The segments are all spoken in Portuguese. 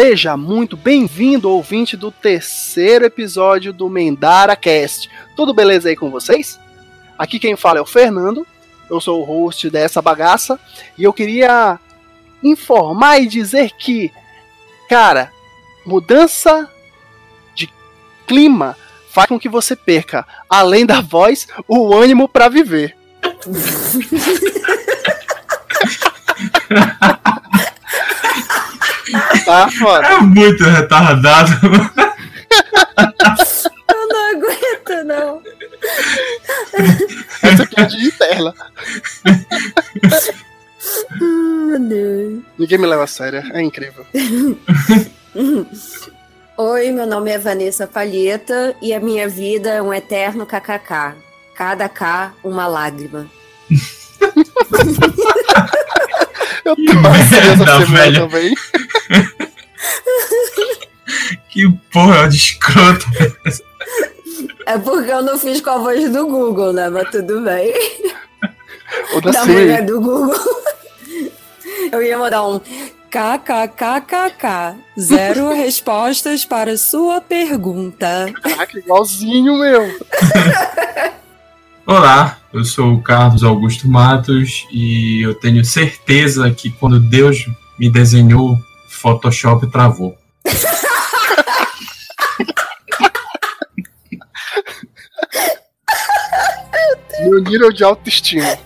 Seja muito bem-vindo, ouvinte do terceiro episódio do Mendara Cast. Tudo beleza aí com vocês? Aqui quem fala é o Fernando, eu sou o host dessa bagaça e eu queria informar e dizer que, cara, mudança de clima faz com que você perca, além da voz, o ânimo para viver. tá foda. É muito retardado. Eu não aguento, não. Essa aqui é de interna. Deus. Ninguém me leva a sério, é incrível. Oi, meu nome é Vanessa Palheta e a minha vida é um eterno kkk. Cada K, uma lágrima. Eu tô essa semana também. que porra de escroto. É porque eu não fiz com a voz do Google, né? Mas tudo bem. Ou da, da mulher do Google. Eu ia mandar um KKKKK. Zero respostas para sua pergunta. Caraca, igualzinho, meu. Olá, eu sou o Carlos Augusto Matos e eu tenho certeza que quando Deus me desenhou, Photoshop travou. Meu nível de autoestima.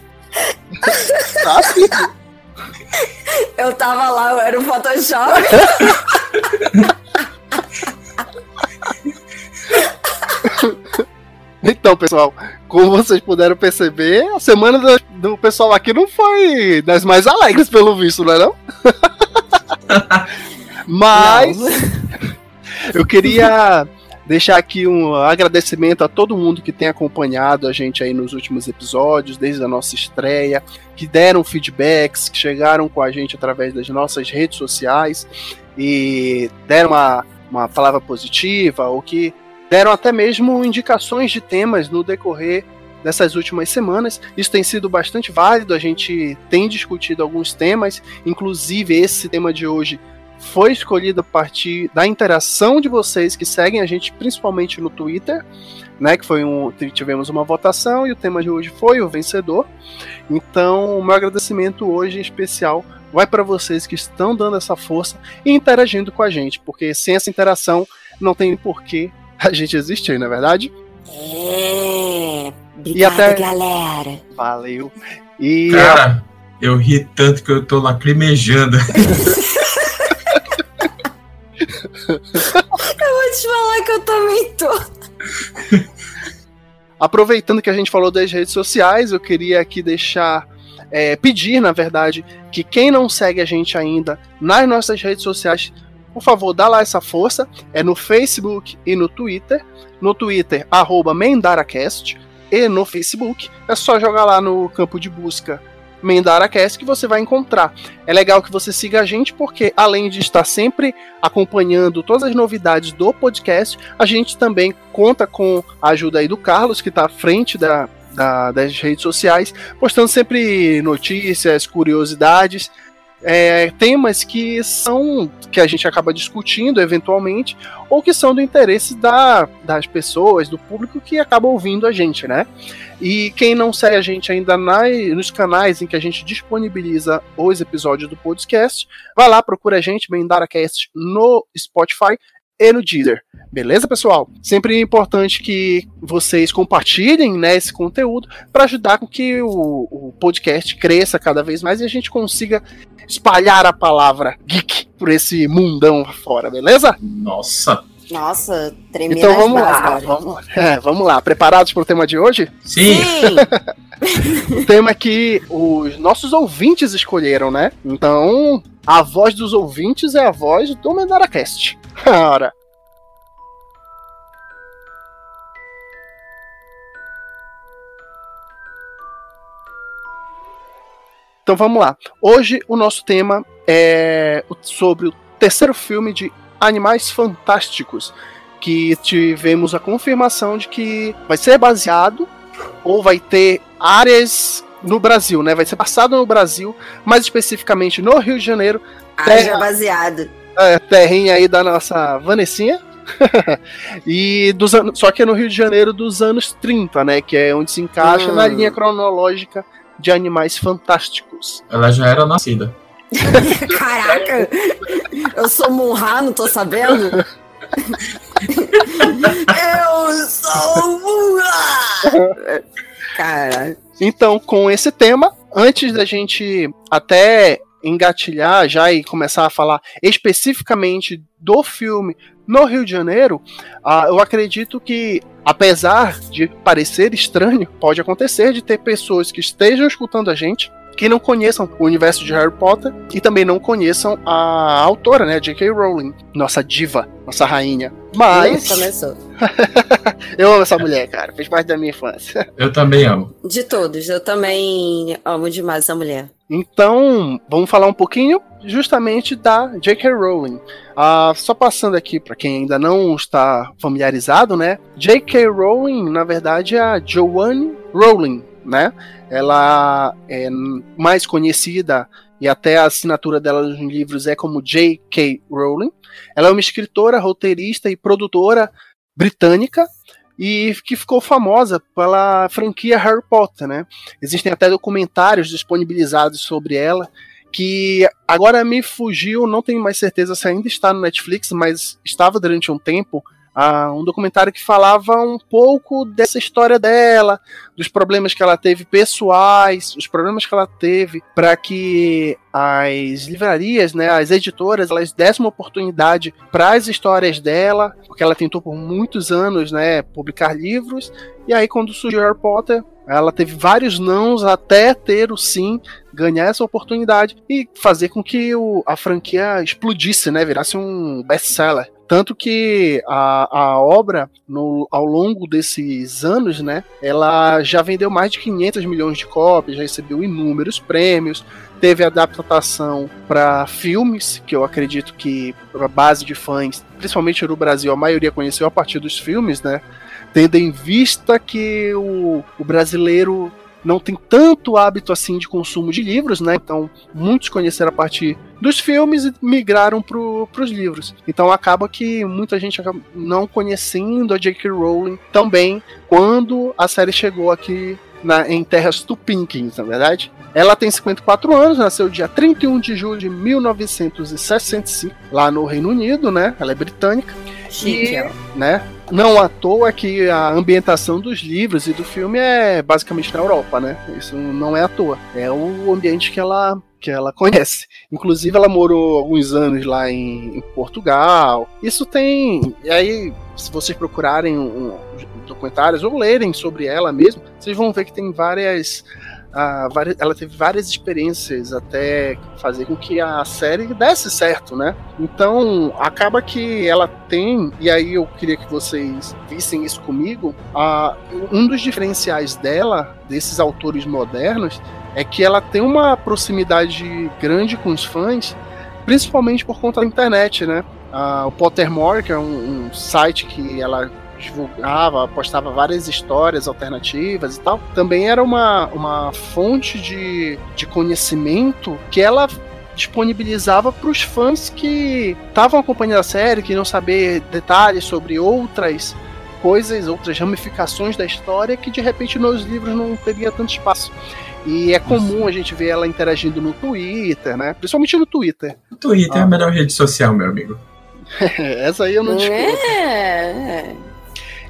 Tá assim. Eu tava lá, eu era o Photoshop. Então, pessoal, como vocês puderam perceber, a semana do, do pessoal aqui não foi das mais alegres, pelo visto, não é não? Mas não. eu queria deixar aqui um agradecimento a todo mundo que tem acompanhado a gente aí nos últimos episódios, desde a nossa estreia, que deram feedbacks, que chegaram com a gente através das nossas redes sociais e deram uma, uma palavra positiva ou que deram até mesmo indicações de temas no decorrer dessas últimas semanas. Isso tem sido bastante válido, a gente tem discutido alguns temas, inclusive esse tema de hoje foi escolhido a partir da interação de vocês que seguem a gente principalmente no Twitter, né, que foi um tivemos uma votação e o tema de hoje foi o vencedor. Então, o meu agradecimento hoje em especial vai para vocês que estão dando essa força e interagindo com a gente, porque sem essa interação não tem porquê a gente existir, não é verdade? É. Obrigado, e até... galera. Valeu. E Cara, eu ri tanto que eu tô lacrimejando. eu vou te falar que eu também tô. Aproveitando que a gente falou das redes sociais, eu queria aqui deixar é, pedir, na verdade, que quem não segue a gente ainda nas nossas redes sociais por favor, dá lá essa força. É no Facebook e no Twitter. No Twitter, arroba MendaraCast. E no Facebook, é só jogar lá no campo de busca MendaraCast que você vai encontrar. É legal que você siga a gente, porque além de estar sempre acompanhando todas as novidades do podcast, a gente também conta com a ajuda aí do Carlos, que está à frente da, da, das redes sociais, postando sempre notícias, curiosidades é, temas que são que a gente acaba discutindo eventualmente ou que são do interesse da, das pessoas, do público que acaba ouvindo a gente, né? E quem não segue a gente ainda na, nos canais em que a gente disponibiliza os episódios do podcast, vai lá, procura a gente, BendaraCast, no Spotify e no Deezer. Beleza, pessoal? Sempre é importante que vocês compartilhem né, esse conteúdo para ajudar com que o, o, podcast cresça cada vez mais e a gente consiga espalhar a palavra geek por esse mundão fora, beleza? Nossa. Nossa, tremendo. Então vamos lá, vamos, é, vamos lá. Preparados para o tema de hoje? Sim. Sim. o tema que os nossos ouvintes escolheram, né? Então, a voz dos ouvintes é a voz do MendaraCast. Ora. Então vamos lá. Hoje o nosso tema é sobre o terceiro filme de Animais Fantásticos, que tivemos a confirmação de que vai ser baseado ou vai ter áreas no Brasil, né? Vai ser passado no Brasil, mais especificamente no Rio de Janeiro. Haja baseado. É, terrinha aí da nossa Vanessinha. e dos anos, só que é no Rio de Janeiro dos anos 30, né? Que é onde se encaixa hum. na linha cronológica de animais fantásticos. Ela já era nascida. Caraca! Eu sou Munra, não tô sabendo? Eu sou Munra! Cara. Então, com esse tema, antes da gente até engatilhar já e começar a falar especificamente do filme no Rio de Janeiro, uh, eu acredito que, apesar de parecer estranho, pode acontecer de ter pessoas que estejam escutando a gente que não conheçam o universo de Harry Potter e também não conheçam a autora, né, J.K. Rowling, nossa diva, nossa rainha. Mas. Começou. eu amo essa mulher, cara. Fez parte da minha infância. Eu também amo. De todos, eu também amo demais essa mulher. Então, vamos falar um pouquinho justamente da J.K. Rowling. Ah, só passando aqui para quem ainda não está familiarizado, né? J.K. Rowling, na verdade, é a Joanne Rowling, né? Ela é mais conhecida e até a assinatura dela nos livros é como J.K. Rowling. Ela é uma escritora, roteirista e produtora britânica e que ficou famosa pela franquia Harry Potter, né? Existem até documentários disponibilizados sobre ela que agora me fugiu, não tenho mais certeza se ainda está no Netflix, mas estava durante um tempo uh, um documentário que falava um pouco dessa história dela, dos problemas que ela teve pessoais, os problemas que ela teve para que as livrarias, né, as editoras, elas dessem uma oportunidade para as histórias dela, porque ela tentou por muitos anos, né, publicar livros, e aí quando surgiu Harry Potter, ela teve vários nãos até ter o sim, ganhar essa oportunidade e fazer com que o, a franquia explodisse, né, virasse um best-seller. Tanto que a, a obra, no, ao longo desses anos, né, ela já vendeu mais de 500 milhões de cópias, já recebeu inúmeros prêmios, teve adaptação para filmes, que eu acredito que a base de fãs, principalmente no Brasil, a maioria conheceu a partir dos filmes, né? Tendo em vista que o, o brasileiro não tem tanto hábito assim de consumo de livros, né? Então, muitos conheceram a partir dos filmes e migraram para os livros. Então, acaba que muita gente acaba não conhecendo a J.K. Rowling também quando a série chegou aqui na, em terras tupinquins, na verdade. Ela tem 54 anos, nasceu dia 31 de julho de 1965, lá no Reino Unido, né? Ela é britânica. Chique, e, né? Não à toa que a ambientação dos livros e do filme é basicamente na Europa, né? Isso não é à toa. É o ambiente que ela que ela conhece. Inclusive, ela morou alguns anos lá em, em Portugal. Isso tem. E aí, se vocês procurarem um, documentários ou lerem sobre ela mesmo, vocês vão ver que tem várias várias, ela teve várias experiências até fazer com que a série desse certo, né? Então, acaba que ela tem, e aí eu queria que vocês vissem isso comigo, um dos diferenciais dela, desses autores modernos, é que ela tem uma proximidade grande com os fãs, principalmente por conta da internet, né? o Pottermore, que é um, um site que ela divulgava, postava várias histórias alternativas e tal, também era uma, uma fonte de, de conhecimento que ela disponibilizava para os fãs que estavam acompanhando a série, que não saber detalhes sobre outras coisas, outras ramificações da história que de repente nos livros não teria tanto espaço. E é comum a gente ver ela interagindo no Twitter, né? Principalmente no Twitter. O Twitter ah. é a ah. melhor rede social, meu amigo. Essa aí eu não discuto. É.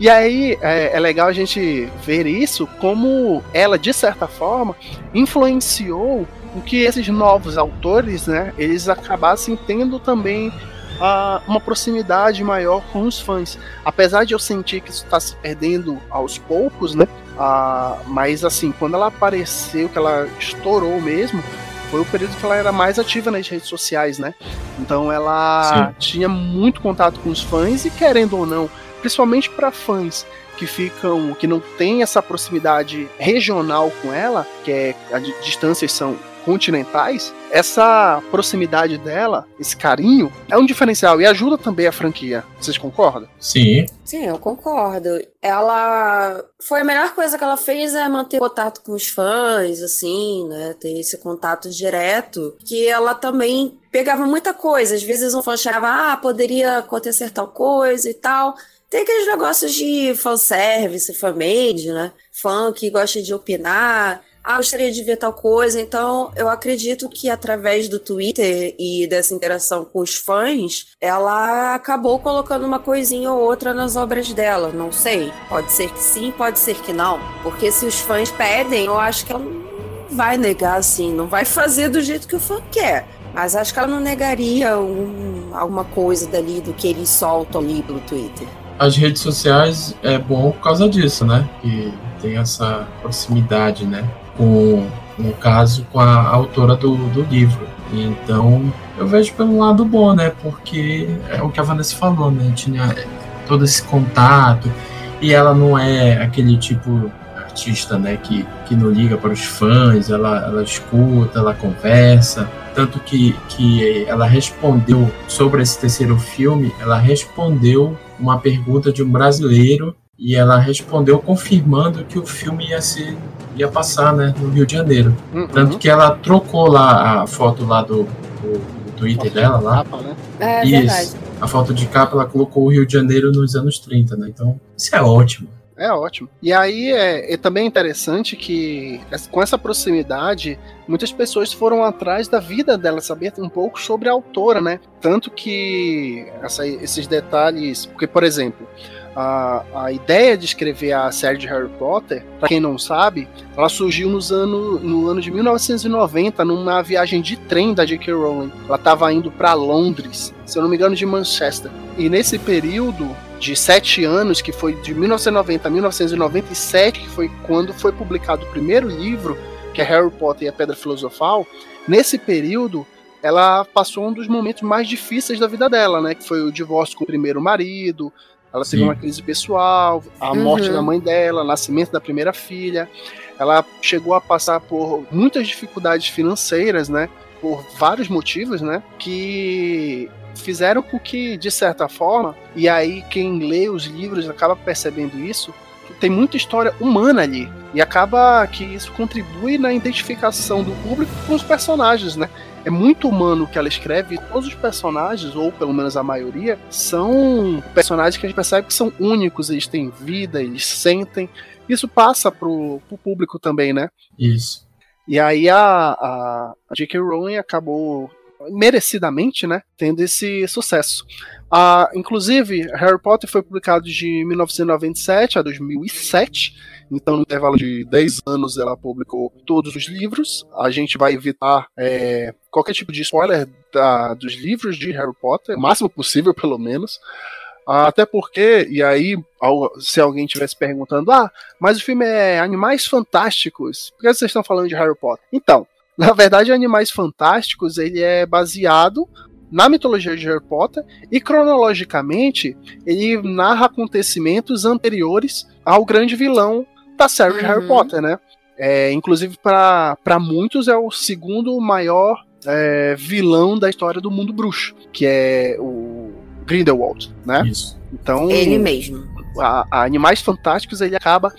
E aí é, é, legal a gente ver isso como ela, de certa forma, influenciou o que esses novos autores, né, eles acabassem tendo também uh, uma proximidade maior com os fãs. Apesar de eu sentir que isso está se perdendo aos poucos, né, uh, mas assim, quando ela apareceu, que ela estourou mesmo, foi o período que ela era mais ativa nas redes sociais, né? Então ela Sim. tinha muito contato com os fãs e querendo ou não, principalmente para fãs que ficam, que não tem essa proximidade regional com ela, que é as distâncias são continentais, essa proximidade dela, esse carinho, é um diferencial e ajuda também a franquia. Vocês concordam? Sim. Sim, eu concordo. Ela foi a melhor coisa que ela fez é manter contato com os fãs, assim, né? Ter esse contato direto, que ela também pegava muita coisa. Às vezes um fã achava, ah, poderia acontecer tal coisa e tal. Tem aqueles negócios de fanservice, fanmade, né? Fã que gosta de opinar ah, gostaria de ver tal coisa. Então, eu acredito que através do Twitter e dessa interação com os fãs, ela acabou colocando uma coisinha ou outra nas obras dela. Não sei. Pode ser que sim, pode ser que não. Porque se os fãs pedem, eu acho que ela não vai negar assim, não vai fazer do jeito que o fã quer. Mas acho que ela não negaria um, alguma coisa dali do que eles soltam ali pelo Twitter. As redes sociais é bom por causa disso, né? Que tem essa proximidade, né? com, no caso, com a autora do, do livro. Então, eu vejo pelo lado bom, né? Porque é o que a Vanessa falou, né? Tinha todo esse contato e ela não é aquele tipo artista, né? Que, que não liga para os fãs, ela, ela escuta, ela conversa. Tanto que, que ela respondeu sobre esse terceiro filme, ela respondeu uma pergunta de um brasileiro e ela respondeu confirmando que o filme ia ser ia passar, né, no Rio de Janeiro. Uhum. Tanto que ela trocou lá a foto lá do, do, do Twitter foto dela lá. Capa, né? É, isso. Verdade. A foto de capa ela colocou o Rio de Janeiro nos anos 30, né? Então, isso é ótimo. É ótimo. E aí é, é, também interessante que, com essa proximidade, muitas pessoas foram atrás da vida dela, saber um pouco sobre a autora, né? Tanto que essa, esses detalhes. Porque, por exemplo, a, a ideia de escrever a série de Harry Potter, para quem não sabe, ela surgiu nos ano, no ano de 1990, numa viagem de trem da J.K. Rowling. Ela estava indo para Londres, se eu não me engano, de Manchester. E nesse período de sete anos, que foi de 1990 a 1997, que foi quando foi publicado o primeiro livro, que é Harry Potter e a Pedra Filosofal, nesse período ela passou um dos momentos mais difíceis da vida dela, né? Que foi o divórcio com o primeiro marido, ela teve uma crise pessoal, a uhum. morte da mãe dela, nascimento da primeira filha. Ela chegou a passar por muitas dificuldades financeiras, né? Por vários motivos, né? Que fizeram com que, de certa forma, e aí quem lê os livros acaba percebendo isso, tem muita história humana ali. E acaba que isso contribui na identificação do público com os personagens, né? é muito humano o que ela escreve. Todos os personagens, ou pelo menos a maioria, são personagens que a gente percebe que são únicos, eles têm vida, eles sentem. Isso passa pro, pro público também, né? Isso. E aí a, a, a J.K. Rowling acabou merecidamente, né, tendo esse sucesso. Ah, inclusive, Harry Potter foi publicado de 1997 a 2007 então, no intervalo de 10 anos, ela publicou todos os livros. A gente vai evitar é, qualquer tipo de spoiler da, dos livros de Harry Potter, o máximo possível, pelo menos. Até porque, e aí, se alguém estivesse perguntando, ah, mas o filme é Animais Fantásticos, por que vocês estão falando de Harry Potter? Então, na verdade, Animais Fantásticos ele é baseado na mitologia de Harry Potter e cronologicamente ele narra acontecimentos anteriores ao grande vilão da série uhum. de Harry uhum. Potter, né? É, inclusive, para muitos, é o segundo maior é, vilão da história do mundo bruxo, que é o Grindelwald, né? Isso. Então, ele mesmo. A, a Animais Fantásticos ele acaba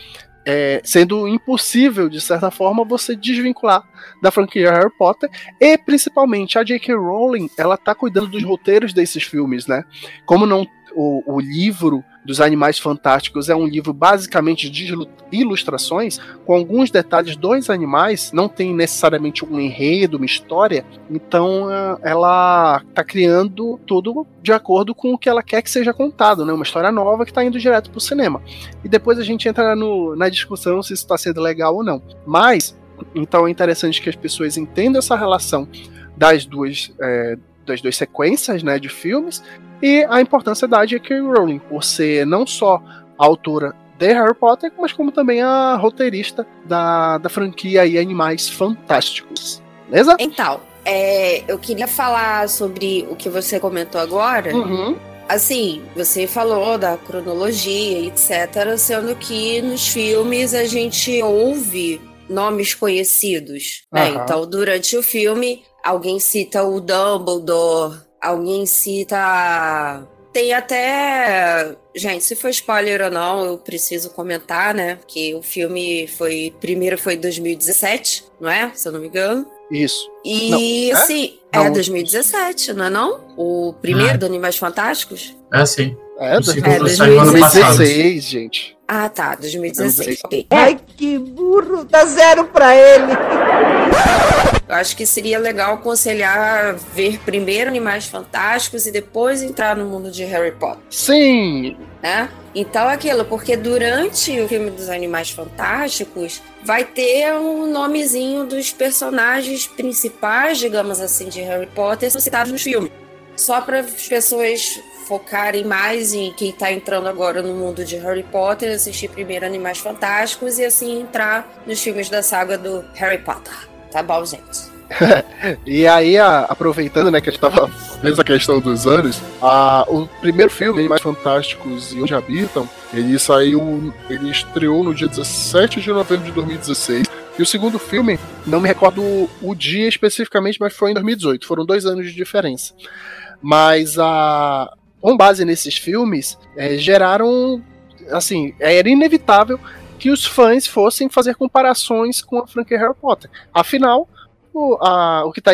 é, sendo impossível, de certa forma, você desvincular da franquia Harry Potter e principalmente a J.K. Rowling, ela tá cuidando dos roteiros desses filmes, né? Como não o, o livro dos Animais Fantásticos é um livro basicamente de ilustrações, com alguns detalhes dos animais, não tem necessariamente um enredo, uma história, então eh, ela está criando tudo de acordo com o que ela quer que seja contado, né? uma história nova que está indo direto para o cinema. E depois a gente entra no, na discussão se isso está sendo legal ou não. Mas, então é interessante que as pessoas entendam essa relação das duas. É, das duas sequências né, de filmes e a importância da J.K. Rowling, por ser não só a autora de Harry Potter, mas como também a roteirista da, da franquia e Animais Fantásticos. Beleza? Então, é, eu queria falar sobre o que você comentou agora. Uhum. Assim, você falou da cronologia, etc., sendo que nos filmes a gente ouve nomes conhecidos. Né? Então, durante o filme, alguém cita o Dumbledore, alguém cita. Tem até. Gente, se for spoiler ou não, eu preciso comentar, né? Que o filme foi. Primeiro foi em 2017, não é? Se eu não me engano. Isso. E Não, é? assim, Não. é 2017, não é não? O primeiro É. do Animais Fantásticos? É sim. É, O segundo É, saiu ano passado. 2016, gente. Ah, tá, 2016. 2016. Ok. Ai, que burro! Dá zero pra ele! Eu acho que seria legal aconselhar ver primeiro Animais Fantásticos e depois entrar no mundo de Harry Potter, Sim, né? Então aquilo, porque durante o filme dos Animais Fantásticos vai ter um nomezinho dos personagens principais, digamos assim, de Harry Potter citados no filme. Só para as pessoas focarem mais em quem tá entrando agora no mundo de Harry Potter, assistir primeiro Animais Fantásticos e assim entrar nos filmes da saga do Harry Potter. Tá bom, gente? E aí, a- aproveitando, né, que a gente tava vendo a questão dos anos, a- o primeiro filme, Animais Fantásticos e Onde Habitam, ele saiu, ele estreou no dia 17 de novembro de 2016. E o segundo filme, não me recordo o dia especificamente, mas foi em 2018. Foram dois anos de diferença. Mas a com base nesses filmes, eh, geraram, assim, era inevitável que os fãs fossem fazer comparações com a franquia Harry Potter. Afinal, o, a- o que tá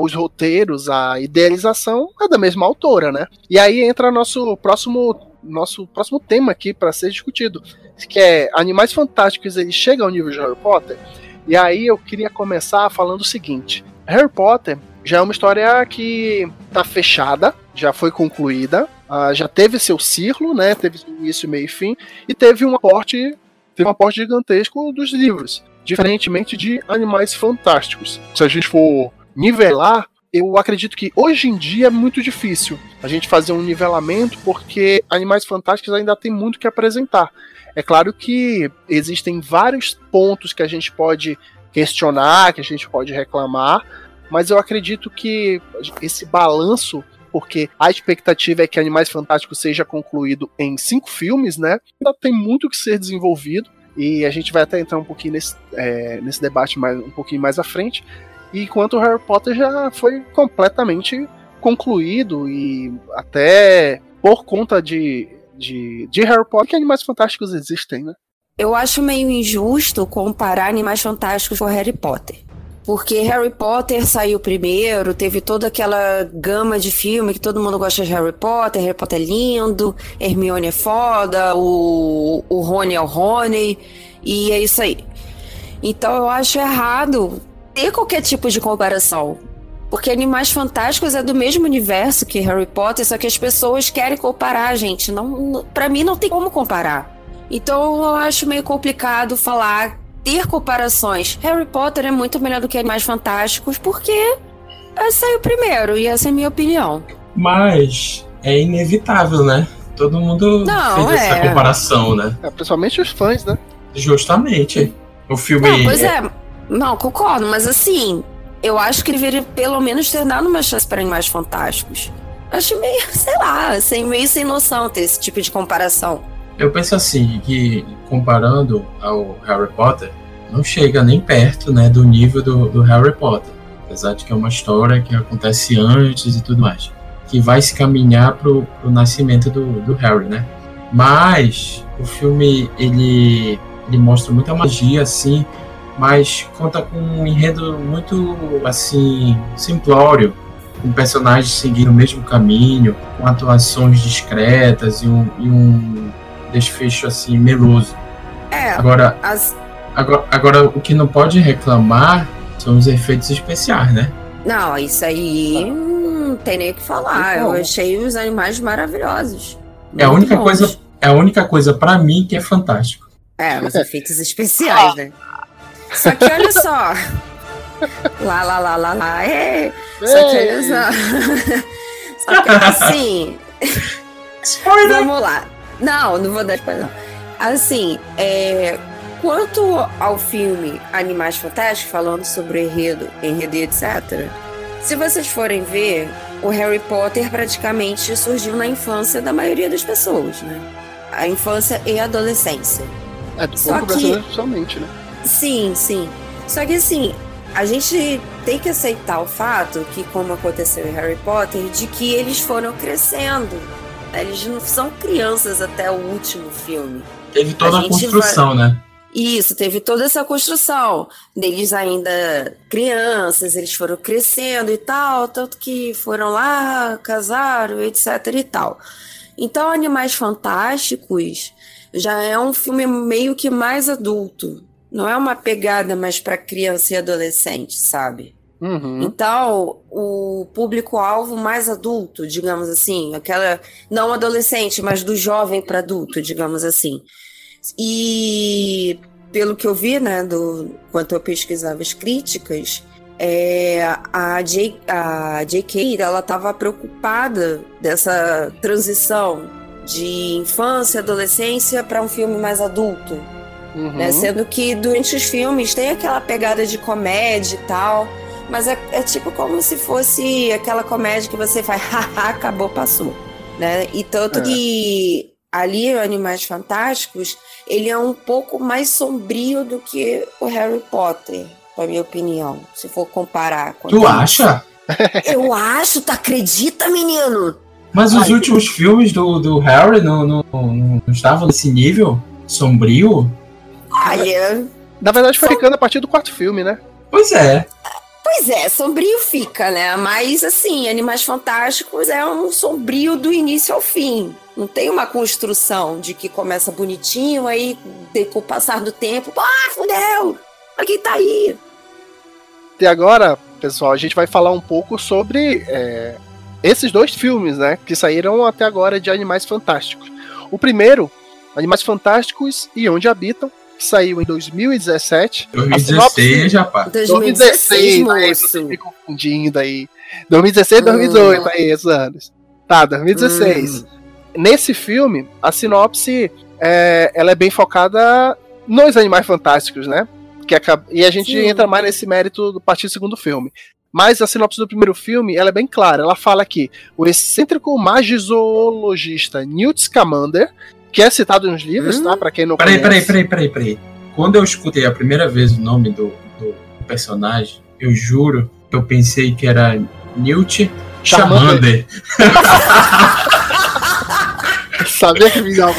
os roteiros, a idealização é da mesma autora, né? E aí entra nosso próximo nosso próximo tema aqui para ser discutido, que é Animais Fantásticos, ele chega ao nível de Harry Potter. E aí eu queria começar falando o seguinte: Harry Potter já é uma história que tá fechada, já foi concluída, ah, já teve seu ciclo, né? Teve início, meio e fim, e teve um aporte, teve um aporte gigantesco dos livros diferentemente de Animais Fantásticos. Se a gente for nivelar, eu acredito que hoje em dia é muito difícil a gente fazer um nivelamento porque Animais Fantásticos ainda tem muito que apresentar. É claro que existem vários pontos que a gente pode questionar, que a gente pode reclamar, mas eu acredito que esse balanço porque a expectativa é que Animais Fantásticos seja concluído em cinco filmes, né? Ainda tem muito que ser desenvolvido. E a gente vai até entrar um pouquinho nesse, é, nesse debate mais, um pouquinho mais à frente. E enquanto o Harry Potter já foi completamente concluído e até por conta de, de, de Harry Potter que Animais Fantásticos existem, né? Eu acho meio injusto comparar Animais Fantásticos com Harry Potter. Porque Harry Potter saiu primeiro, teve toda aquela gama de filme que todo mundo gosta de Harry Potter, Harry Potter é lindo, Hermione é foda, o, o Rony é o Rony, e é isso aí. Então eu acho errado ter qualquer tipo de comparação. Porque Animais Fantásticos é do mesmo universo que Harry Potter, só que as pessoas querem comparar, gente. Não, para mim não tem como comparar. Então eu acho meio complicado falar, ter comparações. Harry Potter é muito melhor do que Animais Fantásticos, porque é, saiu primeiro, e essa é a minha opinião. Mas é inevitável, né? Todo mundo Não, fez essa é. comparação, né? É, principalmente os fãs, né? Justamente. O filme. Não, pois é. Não, concordo, mas assim, eu acho que deveria pelo menos ter dado uma chance para Animais Fantásticos. Acho meio, sei lá, assim, meio sem noção ter esse tipo de comparação. Eu penso assim, que comparando ao Harry Potter, não chega nem perto né, do nível do, do Harry Potter. Apesar de que é uma história que acontece antes e tudo mais. Que vai se caminhar pro, pro nascimento do, do Harry, né? Mas o filme, ele, ele mostra muita magia, assim, mas conta com um enredo muito, assim, simplório. Com personagens seguindo o mesmo caminho, com atuações discretas e um, e um desfecho assim meloso. É, Agora, as, agora, agora o que não pode reclamar são os efeitos especiais, né? Não, isso aí não tem nem o que falar. Eu achei os animais maravilhosos. É a única bons. coisa, é a única coisa para mim que é fantástico. É, os efeitos especiais, né? Só que olha só. Lá, lá, lá, lá, lá. É. Só que olha só. Só que assim. Vamos lá. Não, não vou dar spoiler, não. Assim, é, quanto ao filme Animais Fantásticos, falando sobre enredo, enredo e etc., se vocês forem ver, o Harry Potter praticamente surgiu na infância da maioria das pessoas, né? A infância e a adolescência. É do Só povo que- né? Sim, sim. Só que assim, a gente tem que aceitar o fato que, como aconteceu em Harry Potter, de que eles foram crescendo. Eles não são crianças até o último filme. Teve toda A a, construção, né? Isso, teve toda essa construção deles ainda crianças, eles foram crescendo e tal, tanto que foram lá, casaram, etc e tal. Então, Animais Fantásticos já é um filme meio que mais adulto. Não é uma pegada mais para criança e adolescente, sabe? Uhum. Então, o público-alvo mais adulto, digamos assim, aquela não adolescente, mas do jovem para adulto, digamos assim. E pelo que eu vi, né, do quanto eu pesquisava as críticas, é, a, J, a J.K. ela estava preocupada dessa transição de infância, adolescência para um filme mais adulto Uhum. né? Sendo que durante os filmes tem aquela pegada de comédia e tal, mas é, é tipo como se fosse aquela comédia que você faz, haha, acabou, passou, né? E tanto É. que ali, Animais Fantásticos, ele é um pouco mais sombrio do que o Harry Potter, na minha opinião, se for comparar. com Tu acha? Eu acho, tu acredita, menino? Mas os Ai. últimos filmes do, do Harry não, não, não, não estavam nesse nível sombrio? Aí, é- Na verdade, foi ficando a partir do quarto filme, né? Pois é. Pois é, sombrio fica, né? Mas assim, Animais Fantásticos é um sombrio do início ao fim. Não tem uma construção de que começa bonitinho, aí com o passar do tempo, ah, fudeu! Quem tá aí! E agora, pessoal, a gente vai falar um pouco sobre é, esses dois filmes, né? Que saíram até agora de Animais Fantásticos. O primeiro, Animais Fantásticos e Onde Habitam, saiu em 2017. 2016, rapaz. 2016, aí, moço. você me confundindo aí. 2016, 2018, aí, esses anos. Tá, 2016. Hum. Nesse filme, a sinopse é, ela é bem focada nos animais fantásticos, né? Que acaba, e a gente Sim. entra mais nesse mérito do partir do segundo filme. Mas a sinopse do primeiro filme ela é bem clara. Ela fala que o excêntrico magizoologista Newt Scamander, que é citado nos livros, Hum. tá? Pra quem não Peraí, conhece. peraí, peraí, peraí, peraí. Quando eu escutei a primeira vez o nome do, do personagem, eu juro que eu pensei que era Newt Charmander. Charmander. Sabia que me dava.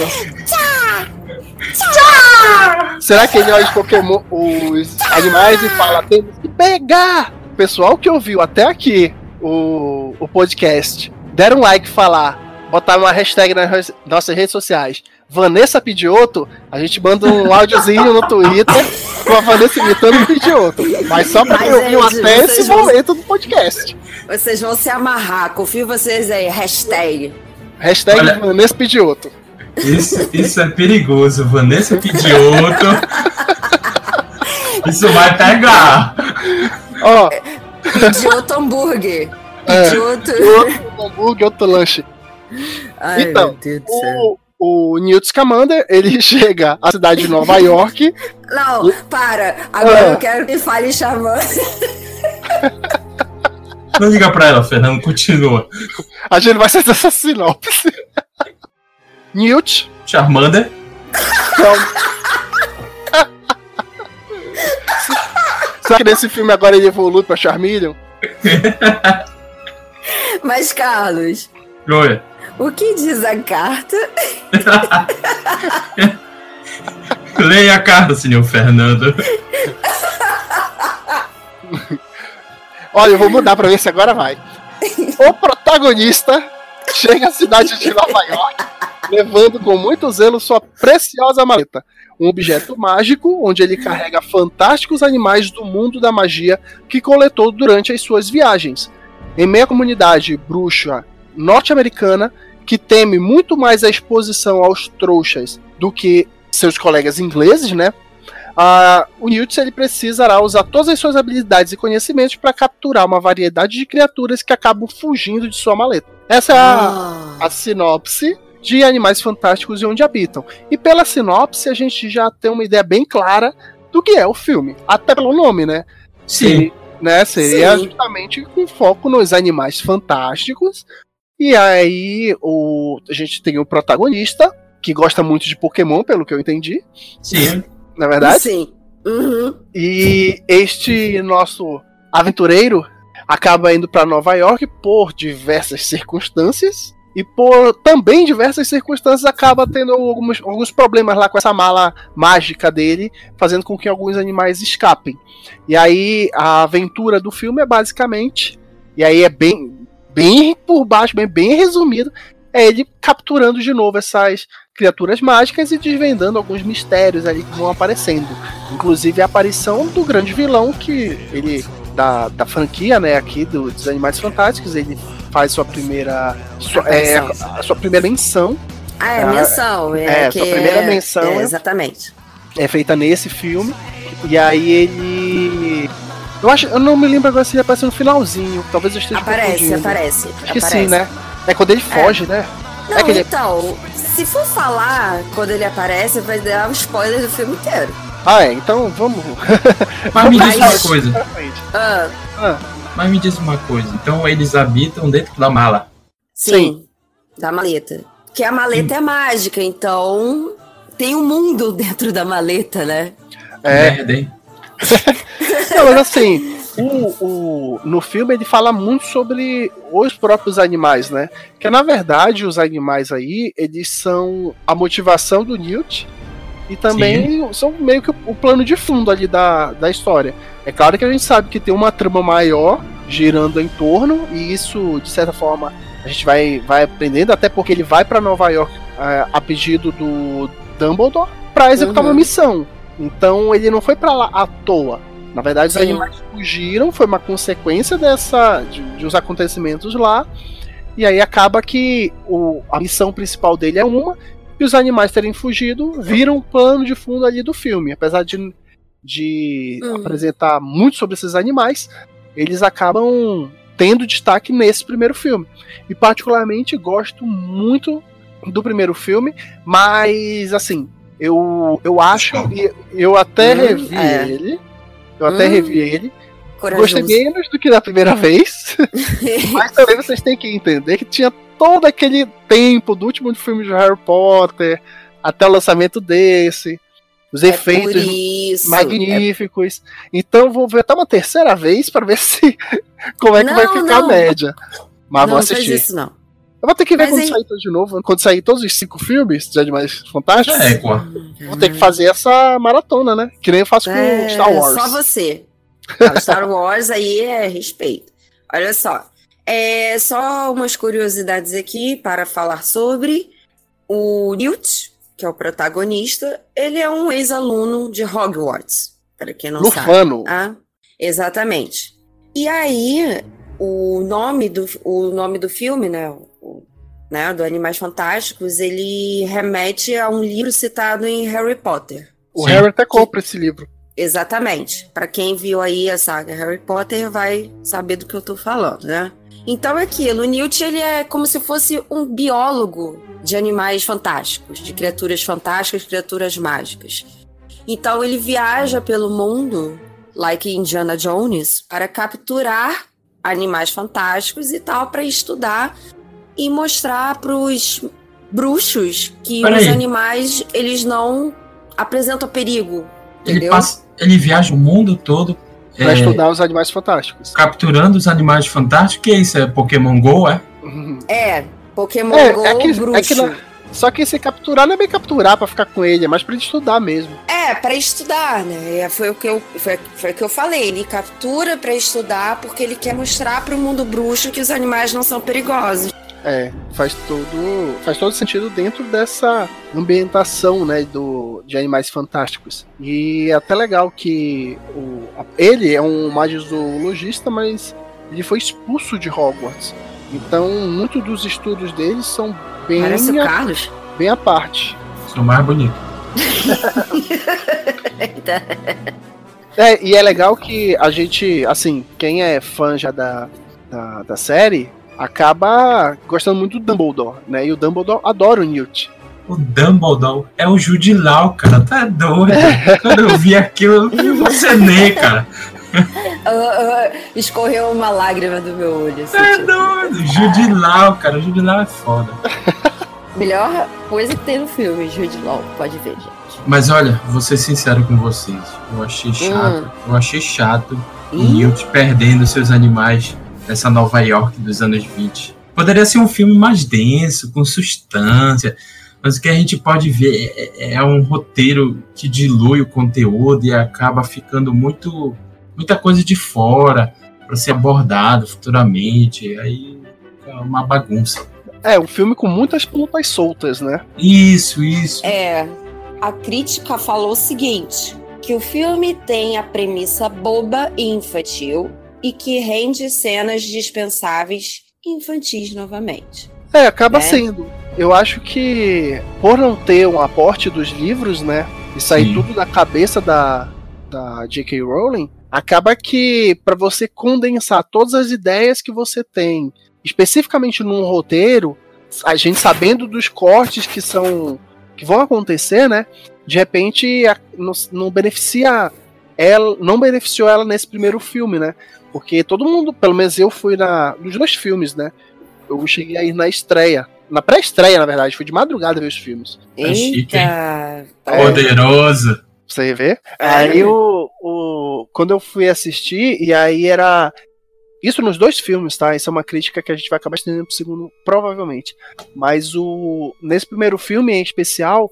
Será que ele olha os Pokémon, os animais e fala, temos que pegar? O pessoal que ouviu até aqui o, o podcast, deram um like falar, botaram uma hashtag nas nossas redes sociais. Vanessa Pidioto, a gente manda um áudiozinho no Twitter com a Vanessa imitando o Pidioto. Mas só pra Mas, ouviu gente, até esse vão- momento do podcast. Vocês vão se amarrar, confio em vocês aí, hashtag. Hashtag Olha- Vanessa Pidioto. Isso, isso é perigoso. Vanessa Pidioto. Isso vai pegar. Ó, Idiota hambúrguer. É. Idiota. outro hambúrguer, outro lanche. Ai, Então. O, o Newt Scamander, ele chega à cidade de Nova York. Não, para. Agora Ah. eu quero que fale chamando. Não liga pra ela, Fernando. Continua. A gente vai ser essa sinopse. Newt, Charmander. então... Será que nesse filme agora ele evolui pra Charmeleon? Mas, Carlos, Olha. O que diz a carta? Leia a carta, senhor Fernando. Olha, eu vou mudar pra ver se agora vai. O protagonista chega à cidade de Nova York, levando com muito zelo sua preciosa maleta. Um objeto mágico onde ele carrega fantásticos animais do mundo da magia que coletou durante as suas viagens. Em meio à comunidade bruxa norte-americana, que teme muito mais a exposição aos trouxas do que seus colegas ingleses, né? Ah, o Newt ele precisará usar todas as suas habilidades e conhecimentos para capturar uma variedade de criaturas que acabam fugindo de sua maleta. Essa é a, Ah, a sinopse de Animais Fantásticos e Onde Habitam. E pela sinopse a gente já tem uma ideia bem clara do que é o filme, até pelo nome, né? Sim. né? Seria Sim. justamente com foco nos animais fantásticos. E aí o, a gente tem o protagonista, que gosta muito de Pokémon, pelo que eu entendi, Sim. na verdade. Sim. Uhum. E este nosso aventureiro acaba indo para Nova York por diversas circunstâncias. E por também diversas circunstâncias acaba tendo alguns, alguns problemas lá com essa mala mágica dele, fazendo com que alguns animais escapem. E aí a aventura do filme é basicamente, e aí é bem, bem por baixo, bem, bem resumido, é ele capturando de novo essas criaturas mágicas e desvendando alguns mistérios ali que vão aparecendo. Inclusive a aparição do grande vilão que ele da, da franquia, né, aqui do, dos Animais Fantásticos, ele faz sua primeira sua, é, a sua primeira menção. Ah, é, Ah, menção. É, é, sua primeira é- menção, é, exatamente. É feita nesse filme. E aí ele eu acho, eu não me lembro agora se ele aparece no finalzinho. Talvez eu esteja Aparece, confundindo. aparece. Acho que aparece. sim, né? É quando ele foge, né? Não, É que ele- então, se for falar quando ele aparece, vai dar um spoiler do filme inteiro. Ah, é. Então vamos. Mas me diz uma coisa. Ah, Ah, Mas me diz uma coisa. Então eles habitam dentro da mala. sim, Sim. Da maleta. Porque a maleta é mágica, então tem um mundo dentro da maleta, né? é. Merda, hein? Não, mas assim, o, o, no filme ele fala muito sobre os próprios animais, né? Que na verdade os animais aí, eles são a motivação do Newt e também são meio que o, plano de fundo ali da, da história. É claro que a gente sabe que tem uma trama maior girando em torno, e isso, de certa forma, a gente vai, vai aprendendo, até porque ele vai para Nova York eh, a pedido do Dumbledore para executar Uhum. uma missão. Então ele não foi para lá à toa. Na verdade, os Sim. animais fugiram, foi uma consequência dessa de, de os acontecimentos lá. E aí acaba que o, a missão principal dele é uma, e os animais terem fugido viram o plano de fundo ali do filme. Apesar de, de Hum. apresentar muito sobre esses animais, eles acabam tendo destaque nesse primeiro filme. E particularmente gosto muito do primeiro filme, mas assim, eu, eu acho, e eu até Hum, revi é. ele. Eu até Hum. revi ele. Corajoso. Gostei menos do que da primeira vez. Mas também vocês têm que entender que tinha todo aquele tempo do último filme de Harry Potter até o lançamento desse, os É efeitos isso. magníficos. Então eu vou ver até uma terceira vez para ver se como é que Não, vai ficar a não. média. Mas não vou faz assistir. isso, não. Eu vou ter que ver Mas quando aí- sair tudo de novo, quando sair todos os cinco filmes de Animais Fantásticos. É, Égua. Vou ter que fazer essa maratona, né? Que nem eu faço É, com Star Wars. Só você. Não, Star Wars aí é respeito. Olha só. É só umas curiosidades aqui para falar sobre o Newt, que é o protagonista. Ele é um ex-aluno de Hogwarts, para quem não sabe. Lufano. Ah, exatamente. E aí, o nome do, o nome do filme, né, né, do Animais Fantásticos, ele remete a um livro citado em Harry Potter. O Sim. Harry até compra esse livro. Exatamente. Para quem viu aí a saga Harry Potter vai saber do que eu tô falando, né? Então é aquilo, o Newt ele é como se fosse um biólogo de animais fantásticos, de criaturas fantásticas, criaturas mágicas. Então ele viaja pelo mundo, like Indiana Jones, para capturar animais fantásticos e tal, para estudar e mostrar para os bruxos que Peraí. os animais eles não apresentam perigo, Ele, entendeu? passa, ele viaja o mundo todo Pra é, estudar os animais fantásticos. capturando os animais fantásticos. Que é isso? É Pokémon GO, é? É, Pokémon É, Go é que- é bruxo. que na- Só que esse capturar não é bem capturar pra ficar com ele, é mais pra ele estudar mesmo. É, pra estudar, né? É, Foi o que eu, foi, foi o que eu falei. Ele captura pra estudar porque ele quer mostrar pro mundo bruxo que os animais não são perigosos. É, faz todo, faz todo sentido dentro dessa ambientação, né, do, de animais fantásticos. E é até legal que o, ele é um magizoologista, mas ele foi expulso de Hogwarts. Então, muitos dos estudos dele são bem, Parece o a, Carlos. bem à parte. Sou mais bonito. É, e é legal que a gente, assim, quem é fã já da, da, da série, acaba gostando muito do Dumbledore, né? E o Dumbledore adora o Newt. O Dumbledore é o Jude Law, cara. Tá doido. Quando eu vi aquilo, eu me emocionei, cara. Ah, ah, escorreu uma lágrima do meu olho. assim, Tá tipo. doido. Jude Law, cara. O Jude Law é foda. Melhor coisa que tem no filme, Jude Law, pode ver, gente. Mas olha, vou ser sincero com vocês. Eu achei chato. Hum. Eu achei chato o Ih. Newt perdendo seus animais nessa Nova York dos anos 20. Poderia ser um filme mais denso, com substância. Mas o que a gente pode ver é, é um roteiro que dilui o conteúdo e acaba ficando muito muita coisa de fora para ser abordado futuramente. Aí fica uma bagunça. É, um filme com muitas pontas soltas, né? Isso, isso. É, a crítica falou o seguinte: que o filme tem a premissa boba e infantil e que rende cenas dispensáveis infantis novamente. É, acaba É. sendo. Eu acho que por não ter um aporte dos livros, né? E sair Sim. tudo da cabeça da, da J.K. Rowling, acaba que para você condensar todas as ideias que você tem, especificamente num roteiro, a gente sabendo dos cortes que são que vão acontecer, né? De repente a- não, não beneficia ela, não beneficiou ela nesse primeiro filme, né? Porque todo mundo, pelo menos eu fui na nos dois filmes, né? Eu cheguei a ir na estreia. Na pré-estreia, na verdade, fui de madrugada ver os filmes. É chique, Eita! Poderoso. Pra você ver. Aí o, o. Quando eu fui assistir, e aí era. Isso nos dois filmes, tá? Isso é uma crítica que a gente vai acabar estendendo pro segundo, provavelmente. Mas o. Nesse primeiro filme em especial,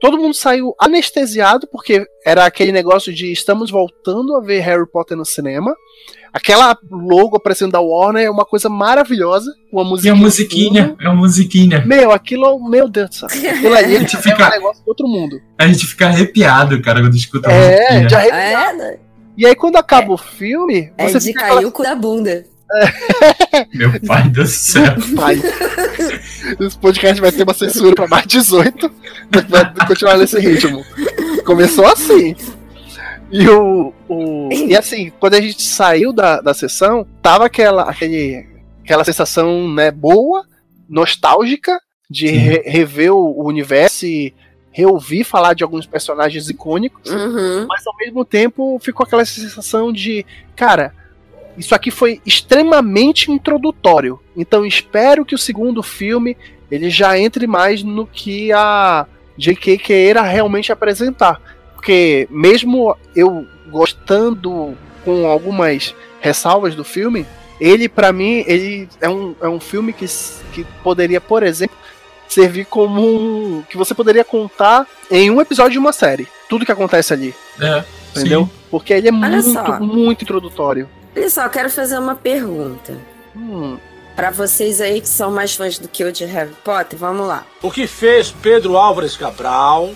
todo mundo saiu anestesiado, porque era aquele negócio de estamos voltando a ver Harry Potter no cinema. Aquela logo aparecendo da Warner é uma coisa maravilhosa. Uma E musiquinha. a musiquinha, é a musiquinha. Meu, aquilo, meu Deus do céu. Aquilo ali A gente é fica- um negócio de outro mundo. A gente fica arrepiado, cara, quando escuta a É, musiquinha. de arrepiar. É, né? E aí quando acaba o filme, é você de fica cair o cu da bunda. Meu pai do céu. Pai. Esse podcast vai ter uma censura pra mais 18. Vai continuar nesse ritmo. Começou assim. E o, o. E assim, quando a gente saiu da, da sessão, tava aquela, aquele, aquela sensação, né, boa, nostálgica, de re- rever o, o universo e reouvir falar de alguns personagens icônicos. Uhum. mas ao mesmo tempo ficou aquela sensação de, cara, isso aqui foi extremamente introdutório. Então espero que o segundo filme ele já entre mais no que a J.K. queira realmente apresentar. Porque mesmo eu gostando com algumas ressalvas do filme, ele pra mim ele é um, é um filme que, que poderia, por exemplo, servir como um, que você poderia contar em um episódio de uma série. Tudo que acontece ali. É, Entendeu? sim. Porque ele é Olha muito, só. muito introdutório. Olha só, eu quero fazer uma pergunta. Hum, Pra vocês aí que são mais fãs do que eu de Harry Potter, vamos lá. O que fez Pedro Álvares Cabral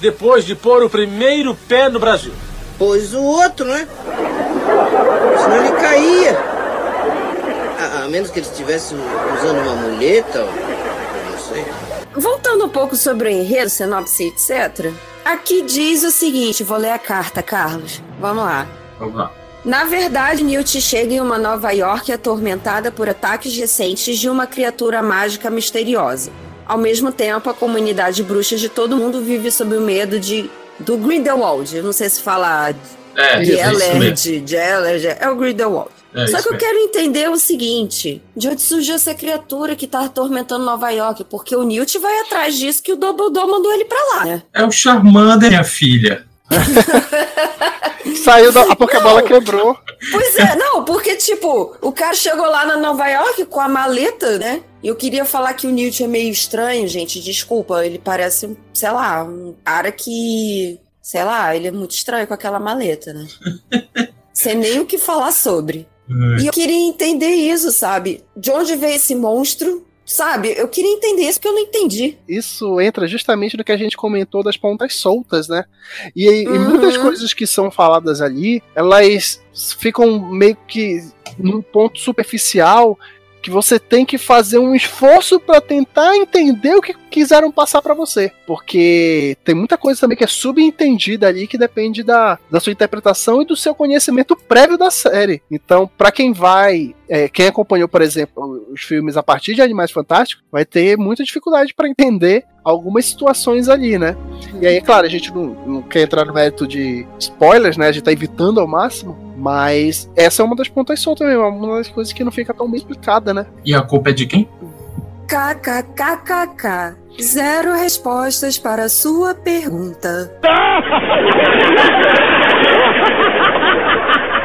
depois de pôr o primeiro pé no Brasil? Pois o outro, né? Senão ele caía. A, a menos que ele estivesse usando uma muleta, não sei. Voltando um pouco sobre o enredo, sinopse, etc. Aqui diz o seguinte, vou ler a carta, Carlos. Vamos lá. Vamos lá. Na verdade, Newt chega em uma Nova York atormentada por ataques recentes de uma criatura mágica misteriosa. Ao mesmo tempo, a comunidade bruxa de todo mundo vive sob o medo de do Grindelwald. Eu não sei se fala É, de isso, é é o Grindelwald. É Só que eu mesmo. quero entender o seguinte: de onde surgiu essa criatura que tá atormentando Nova York? Porque o Newt vai atrás disso que o Dumbledore mandou ele pra lá, né? É o Charmander, minha filha. saiu da. A Pokébola Não. quebrou. Pois é, não, porque, tipo, o cara chegou lá na Nova York com a maleta, né? E eu queria falar que o Newt é meio estranho, gente. Desculpa, ele parece, um, sei lá, um cara que. Sei lá, ele é muito estranho com aquela maleta, né? Sem nem o que falar sobre. E eu queria entender isso, sabe? De onde veio esse monstro? Sabe? Eu queria entender isso porque eu não entendi. Isso entra justamente no que a gente comentou das pontas soltas, né? E, e Uhum. muitas coisas que são faladas ali, elas ficam meio que num ponto superficial que você tem que fazer um esforço pra tentar entender o que quiseram passar pra você, porque tem muita coisa também que é subentendida ali que depende da, da sua interpretação e do seu conhecimento prévio da série. Então, pra quem vai, é, quem acompanhou, por exemplo, os filmes a partir de Animais Fantásticos, vai ter muita dificuldade pra entender algumas situações ali, né? E aí, é claro, a gente não, não quer entrar no mérito de spoilers, né? A gente tá evitando ao máximo, mas essa é uma das pontas soltas mesmo, uma das coisas que não fica tão bem explicada, né? E a culpa é de quem? KKKKK. Zero respostas para sua pergunta.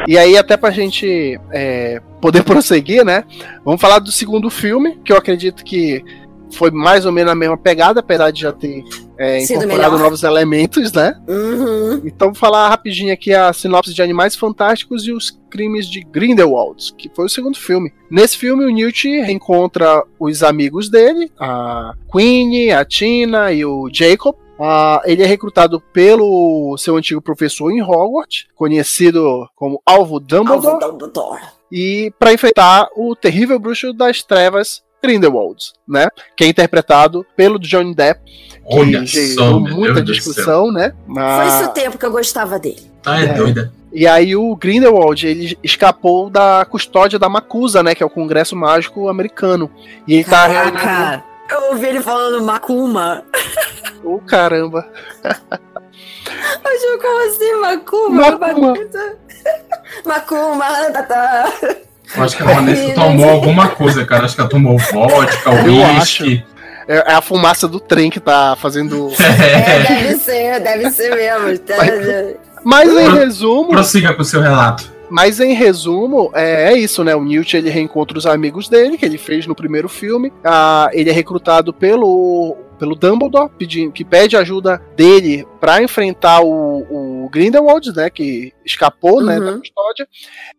E aí, até pra gente é, poder prosseguir, né? Vamos falar do segundo filme, que eu acredito que foi mais ou menos a mesma pegada, apesar de já ter é, incorporado novos elementos, né? Uhum. Então, vou falar rapidinho aqui a sinopse de Animais Fantásticos e os Crimes de Grindelwald, que foi o segundo filme. Nesse filme, o Newt reencontra os amigos dele, a Queenie, a Tina e o Jacob. Ah, ele é recrutado pelo seu antigo professor em Hogwarts, conhecido como Alvo Dumbledore, Alvo Dumbledore. e para enfrentar o terrível bruxo das trevas Grindelwald, né? Que é interpretado pelo Johnny Depp, que Olha gerou só, meu muita discussão, né? Foi Mas- esse o tempo que eu gostava dele. Tá é, É. doida. E aí o Grindelwald, ele escapou da custódia da Macusa, né, que é o Congresso Mágico Americano. E ele tá. Caraca, eu ouvi ele falando Macuma. Ô, caramba. Eu como assim, Macuma? Macuma. Macuma, tá, tá. Eu acho que a Vanessa tomou alguma coisa, cara. Acho que ela tomou vodka, uísque. É, é a fumaça do trem que tá fazendo... É, deve ser, deve ser mesmo. Tá- Mas em resumo, Prossiga com o seu relato. mas em resumo, é, é isso, né? O Newt, ele reencontra os amigos dele, que ele fez no primeiro filme. Ah, ele é recrutado pelo... Pelo Dumbledore, pedindo, que pede ajuda dele pra enfrentar o, o Grindelwald, né? Que escapou, né? Da Uhum. custódia.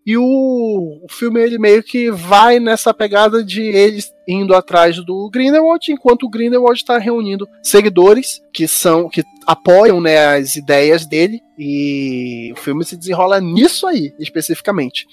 E o, o filme ele meio que vai nessa pegada de eles indo atrás do Grindelwald, enquanto o Grindelwald está reunindo seguidores que são que apoiam né, as ideias dele e o filme se desenrola nisso aí especificamente.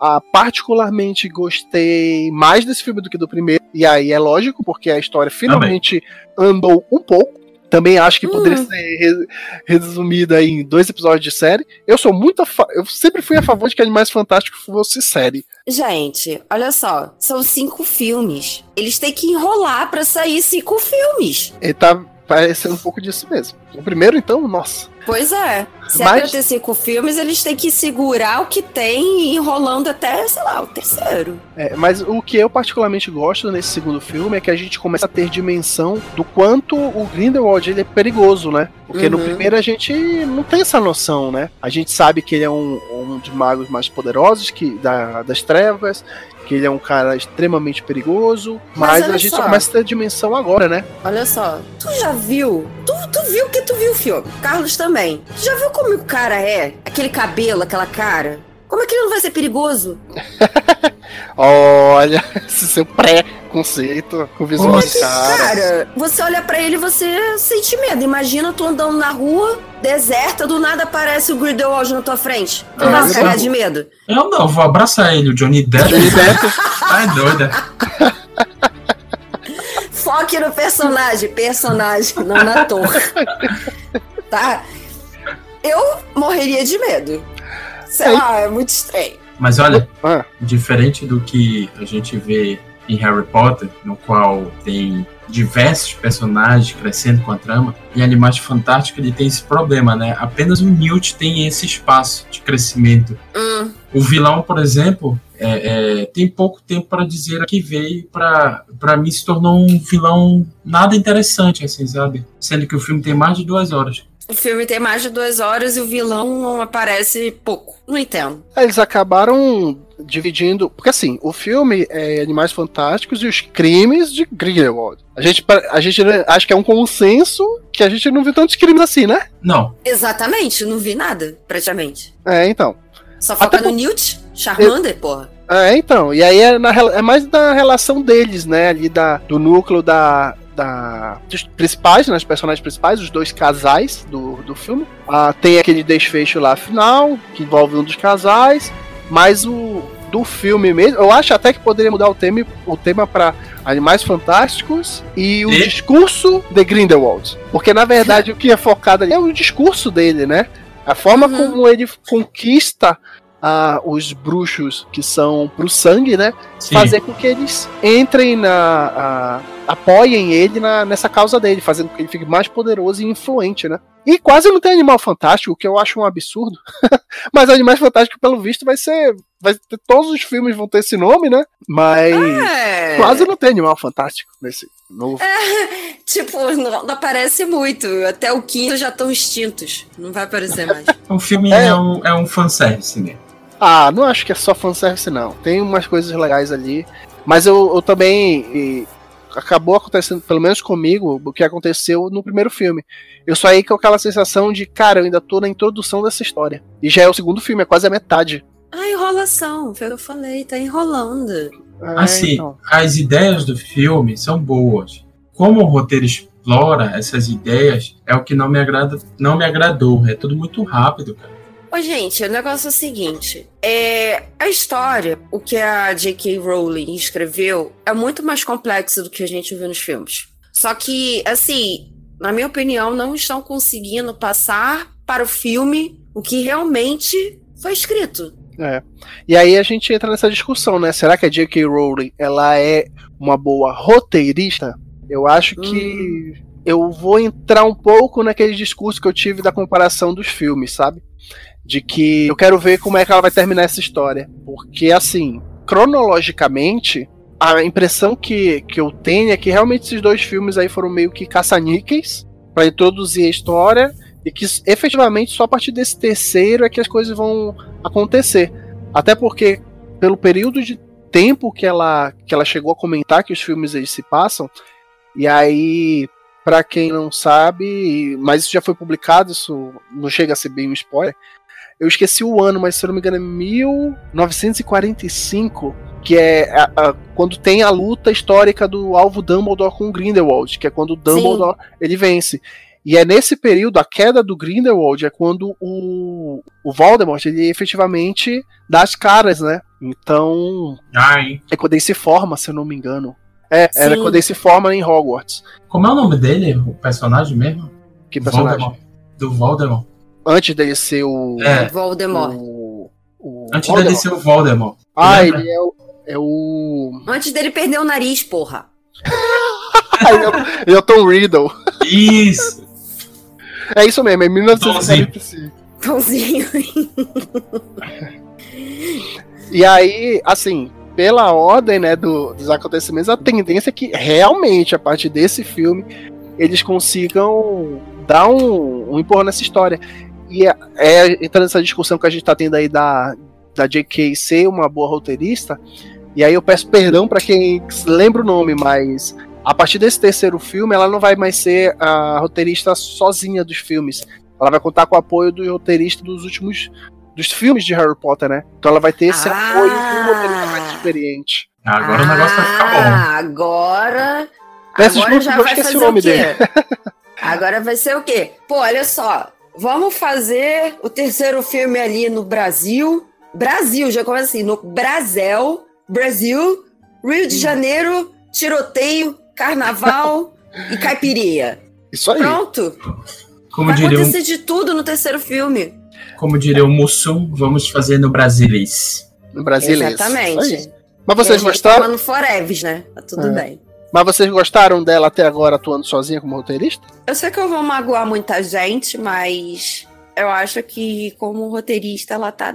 Ah, particularmente gostei mais desse filme do que do primeiro, e aí é lógico, porque a história finalmente andou um pouco. Também acho que poderia Hum. ser re- resumida em dois episódios de série. Eu sou muito. Eu sempre fui a favor de que Animais Fantásticos fosse série. Gente, olha só, são cinco filmes. Eles têm que enrolar pra sair cinco filmes. Ele tá parecendo um pouco disso mesmo. O primeiro, então, nossa. Pois é. Se Mas- é pra ter cinco filmes, eles têm que segurar o que tem enrolando até, sei lá, o terceiro. É, mas o que eu particularmente gosto nesse segundo filme é que a gente começa a ter dimensão do quanto o Grindelwald ele é perigoso, né? Porque no Uhum. primeiro a gente não tem essa noção, né? A gente sabe que ele é um, um dos magos mais poderosos que, da- das trevas, que ele é um cara extremamente perigoso, Mas mas, a gente só. só começa a ter dimensão agora, né? Olha só, tu já viu? Tu, tu viu que tu viu o filme? Carlos também. Tu já viu como o cara é? Aquele cabelo, aquela cara? Como é que ele não vai ser perigoso? Olha, esse seu pré-conceito com o visual Nossa. desse cara. Cara, você olha pra ele e você sente medo. Imagina tu andando na rua, deserta, do nada aparece o Grindelwald na tua frente. Tu É, vai eu cagar de medo. Eu não, vou abraçar ele, o Johnny Depp. Johnny Depp. É doida. Foque no personagem, personagem, não na torre. tá? Eu morreria de medo. Sei É. lá, é muito estranho. Mas olha, Ah. diferente do que a gente vê em Harry Potter, no qual tem diversos personagens crescendo com a trama, em Animais Fantásticos ele tem esse problema, né? Apenas o Newt tem esse espaço de crescimento. Hum, O vilão, por exemplo, é, é, tem pouco tempo para dizer a que veio para para mim se tornou um vilão nada interessante, assim, sabe? Sendo que o filme tem mais de duas horas. O filme tem mais de duas horas e o vilão aparece pouco. Não entendo. Eles acabaram dividindo. Porque assim, o filme é Animais Fantásticos e os Crimes de Grindelwald. A gente, a gente acho que é um consenso que a gente não viu tantos crimes assim, né? Não, Exatamente, não vi nada, praticamente. É, então. Só foca Até no Newt, Charmander, porra. É, então. E aí é, na é mais da relação deles, né? Ali da, do núcleo da. Da, dos principais, né, os personagens principais, os dois casais do, do filme. Ah, tem aquele desfecho lá final, que envolve um dos casais, mas o do filme mesmo, eu acho até que poderia mudar o tema, o tema para Animais Fantásticos e o E? discurso de Grindelwald. Porque na verdade o que é focado ali é o discurso dele, né? A forma Uhum. como ele conquista ah, os bruxos que são pro sangue, né? sim. Fazer com que eles entrem na. a- apoiem ele na- nessa causa dele, fazendo com que ele fique mais poderoso e influente, né? E quase não tem animal fantástico, o que eu acho um absurdo. Mas Animais Fantásticos, pelo visto, vai ser. Vai ter, todos os filmes vão ter esse nome, né? Mas É. quase não tem animal fantástico nesse novo. Tipo, não, não aparece muito. Até o quinto já estão extintos. Não vai aparecer mais. O filme É. é, um, é um fanservice mesmo. Ah, não acho que é só fanservice, não. Tem umas coisas legais ali. Mas eu, eu também. e acabou acontecendo, pelo menos comigo, o que aconteceu no primeiro filme. Eu saí com aquela sensação de, cara, eu ainda tô na introdução dessa história. E já é o segundo filme, é quase a metade. Ah, enrolação. Foi o que eu falei, tá enrolando. É, Assim, então. as ideias do filme são boas. Como o roteiro explora essas ideias, é o que não me agrada, não me agradou. É tudo muito rápido, cara. Ô, gente, o negócio é o seguinte: é, a história, o que a J.K. Rowling escreveu, é muito mais complexo do que a gente viu nos filmes. Só que, assim, na minha opinião, não estão conseguindo passar para o filme o que realmente foi escrito. É. E aí a gente entra nessa discussão, né? Será que a J.K. Rowling ela é uma boa roteirista? Eu acho que eu vou entrar um pouco naquele discurso que eu tive da comparação dos filmes, sabe? De que eu quero ver como é que ela vai terminar essa história. Porque, assim, cronologicamente, a impressão que, que eu tenho é que realmente esses dois filmes aí foram meio que caça-níqueis pra introduzir a história e que efetivamente só a partir desse terceiro é que as coisas vão acontecer. Até porque, pelo período de tempo que ela, que ela chegou a comentar que os filmes eles se passam, e aí, pra quem não sabe, mas isso já foi publicado, isso não chega a ser bem um spoiler. Eu esqueci o ano, mas se eu não me engano é 1945, que é a- a- quando tem a luta histórica do alvo Dumbledore com o Grindelwald, que é quando o Dumbledore ele vence. E é nesse período, a queda do Grindelwald é quando o, o Voldemort ele efetivamente dá as caras, né? Então, Ai, é quando ele se forma, se eu não me engano. É, era Sim. quando ele se forma em Hogwarts. como é o nome dele? O personagem mesmo? Que personagem? Voldemort. Do Voldemort. Antes dele ser o. É. Voldemort. o, o Antes Voldemort. dele ser o Voldemort. Ah, Lembra? ele é o. É o. Antes dele perder o nariz, porra. Ah, ele, é, o- é Tom Riddle. Isso! É isso mesmo, é 1945. Pãozinho. E aí, assim, pela ordem né, do- dos acontecimentos, a tendência é que realmente, a partir desse filme, eles consigam dar um, um empurrão nessa história. E é, é entrando nessa discussão que a gente tá tendo aí da, da J.K. ser uma boa roteirista. E aí eu peço perdão para quem lembra o nome, mas a partir desse terceiro filme, ela não vai mais ser a roteirista sozinha dos filmes. Ela vai contar com o apoio do roteirista dos últimos dos filmes de Harry Potter, né? Então ela vai ter esse Ah. apoio um roteirista mais experiente. Agora o negócio vai ficar bom. Ah, agora. Peço agora desculpa, já eu vai esqueci fazer o nome o quê? dele. Agora vai ser o quê? Pô, olha só. Vamos fazer o terceiro filme ali no Brasil. Brasil, já começa assim, no Brasil, Brasil, Rio de Janeiro, tiroteio, carnaval e caipirinha. Isso aí. Pronto. Como Vai diria, um, acontecer de tudo no terceiro filme. como diria o Mussum, vamos fazer no Brasilis. No Brasil. isso. Exatamente. Mas vocês gente gostaram? Tomando Foreves, né? Tá tudo É. bem. Mas vocês gostaram dela até agora atuando sozinha como roteirista? Eu sei que eu vou magoar muita gente, mas eu acho que, como roteirista, ela tá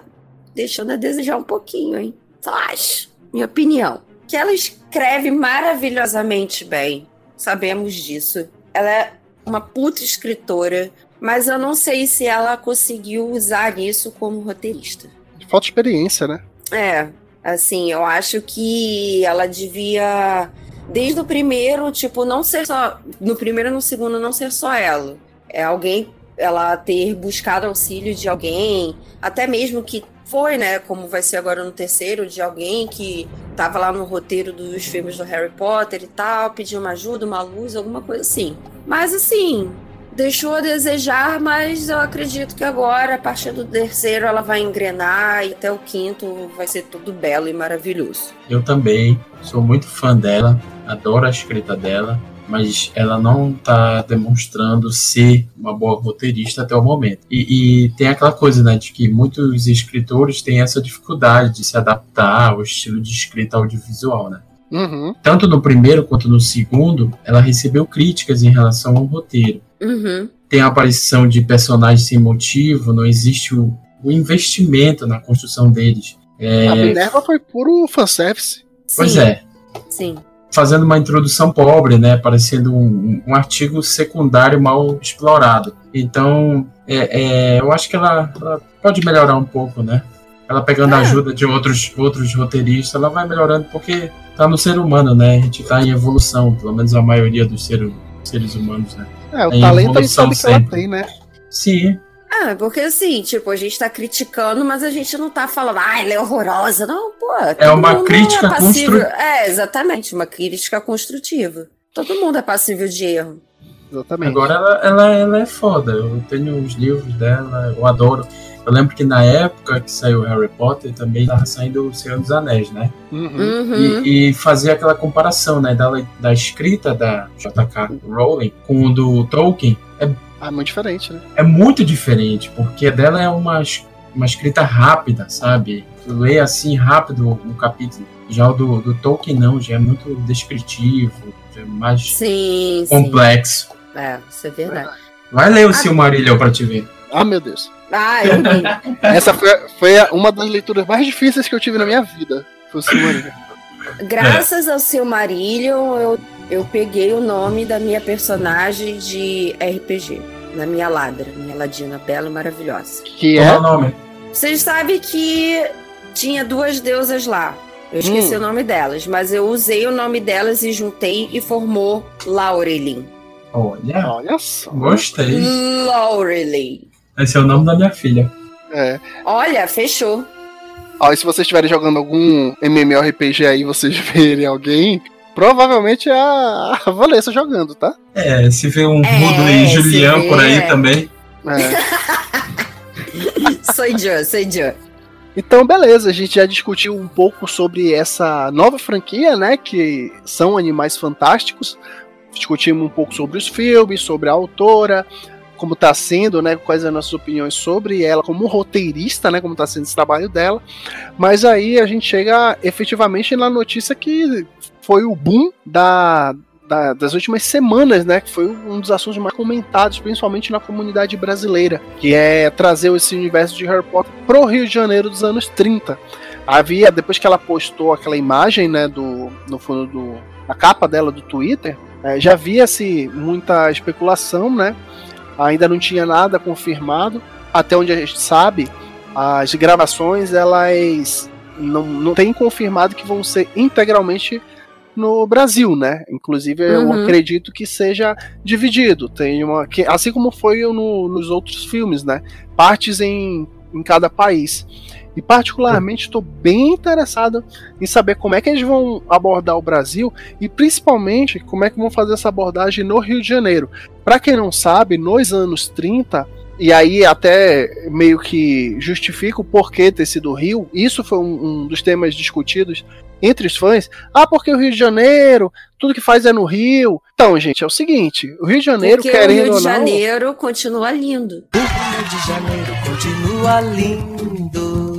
deixando a desejar um pouquinho, hein? Só acho. Minha opinião. Que ela escreve maravilhosamente bem. Sabemos disso. Ela é uma puta escritora, mas eu não sei se ela conseguiu usar isso como roteirista. Falta experiência, né? É, assim, eu acho que ela devia, desde o primeiro, tipo, não ser só. No primeiro e no segundo, não ser só ela. É alguém, ela ter buscado auxílio de alguém, até mesmo que foi, né? Como vai ser agora no terceiro, de alguém que tava lá no roteiro dos filmes do Harry Potter e tal, pediu uma ajuda, uma luz, alguma coisa assim. Mas assim, deixou a desejar, mas eu acredito que agora, a partir do terceiro, ela vai engrenar e até o quinto vai ser tudo belo e maravilhoso. Eu também sou muito fã dela, adoro a escrita dela, mas ela não tá demonstrando ser uma boa roteirista até o momento. E, e tem aquela coisa, né, de que muitos escritores têm essa dificuldade de se adaptar ao estilo de escrita audiovisual, né? Uhum. Tanto no primeiro quanto no segundo, ela recebeu críticas em relação ao roteiro. Uhum. tem a aparição de personagens sem motivo, não existe o, o investimento na construção deles. É, A Minerva foi puro fanservice. pois Sim, é, Sim. fazendo uma introdução pobre, né? Parecendo um, um artigo secundário mal explorado. Então, é, é, eu acho que ela, ela pode melhorar um pouco, né? Ela pegando a É. ajuda de outros, outros roteiristas, ela vai melhorando porque tá no ser humano, né? A gente tá em evolução, pelo menos a maioria dos seres, seres humanos, né? É, o Em talento a gente sabe que ela sempre. tem, né? Sim, Ah, porque assim, tipo, a gente tá criticando, mas a gente não tá falando, ah, ela é horrorosa. Não, pô. É uma crítica passível- constru- É, exatamente, uma crítica construtiva. Todo mundo é passível de erro. Exatamente. Agora ela, ela, ela é foda. Eu tenho os livros dela, eu adoro. Eu lembro que na época que saiu Harry Potter também tava saindo o Senhor dos Anéis, né? Uhum. Uhum. E, e fazer aquela comparação, né? Da, da escrita da J.K. Rowling com o do Tolkien Ah, muito diferente, né? é muito diferente, porque a dela é uma, uma escrita rápida, sabe? Tu lê assim rápido um capítulo. Já o do, do Tolkien não, já é muito descritivo, já é mais Sim, sim. complexo. É, isso é verdade. Vai ler o Silmarillion pra te ver. Ah, meu Deus. Ah, eu vi. Essa foi, foi uma das leituras mais difíceis que eu tive na minha vida. Foi o Silmarillion. Graças ao Silmarillion, eu, eu peguei o nome da minha personagem de RPG. Na minha ladra, minha ladina bela e maravilhosa. Que Qual é é. o nome? Vocês sabem que tinha duas deusas lá. Eu esqueci Hum. o nome delas, mas eu usei o nome delas e juntei e formou Laurelin. Olha, Olha só. gostei. Laurelin. Esse é o nome da minha filha. É. Olha, fechou. E se vocês estiverem jogando algum MMORPG aí, vocês verem alguém, provavelmente é a, a Vanessa jogando, tá? É, se vê um É, Rudo e Julian por aí é. também. É. Sou Joe, sou Joe. Então, beleza, a gente já discutiu um pouco sobre essa nova franquia, né? Que são Animais Fantásticos. Discutimos um pouco sobre os filmes, sobre a autora, como tá sendo, né? Quais as nossas opiniões sobre ela como roteirista, né? Como tá sendo esse trabalho dela. Mas aí a gente chega efetivamente na notícia que foi o boom da, da- das últimas semanas, né? Que foi um dos assuntos mais comentados, principalmente na comunidade brasileira, que é trazer esse universo de Harry Potter pro Rio de Janeiro dos anos 30. Havia, depois que ela postou aquela imagem, né, do, no fundo do, a capa dela do Twitter, eh, já havia-se muita especulação, né? Ainda não tinha nada confirmado. Até onde a gente sabe, as gravações elas não, não têm confirmado que vão ser integralmente no Brasil, né? Inclusive, eu Uhum. acredito que seja dividido. Tem uma, que, assim como foi no- nos outros filmes, né? Partes em, em cada país. E particularmente estou bem interessado em saber como é que eles vão abordar o Brasil e principalmente como é que vão fazer essa abordagem no Rio de Janeiro. Para quem não sabe, nos anos 30, e aí até meio que justifica o porquê ter sido o Rio, isso foi um, um dos temas discutidos entre os fãs. Ah, porque o Rio de Janeiro, tudo que faz é no Rio. Então, gente, é o seguinte, o Rio de Janeiro, Porque o querendo Rio de ou não... Janeiro continua lindo. O Rio de Janeiro continua lindo.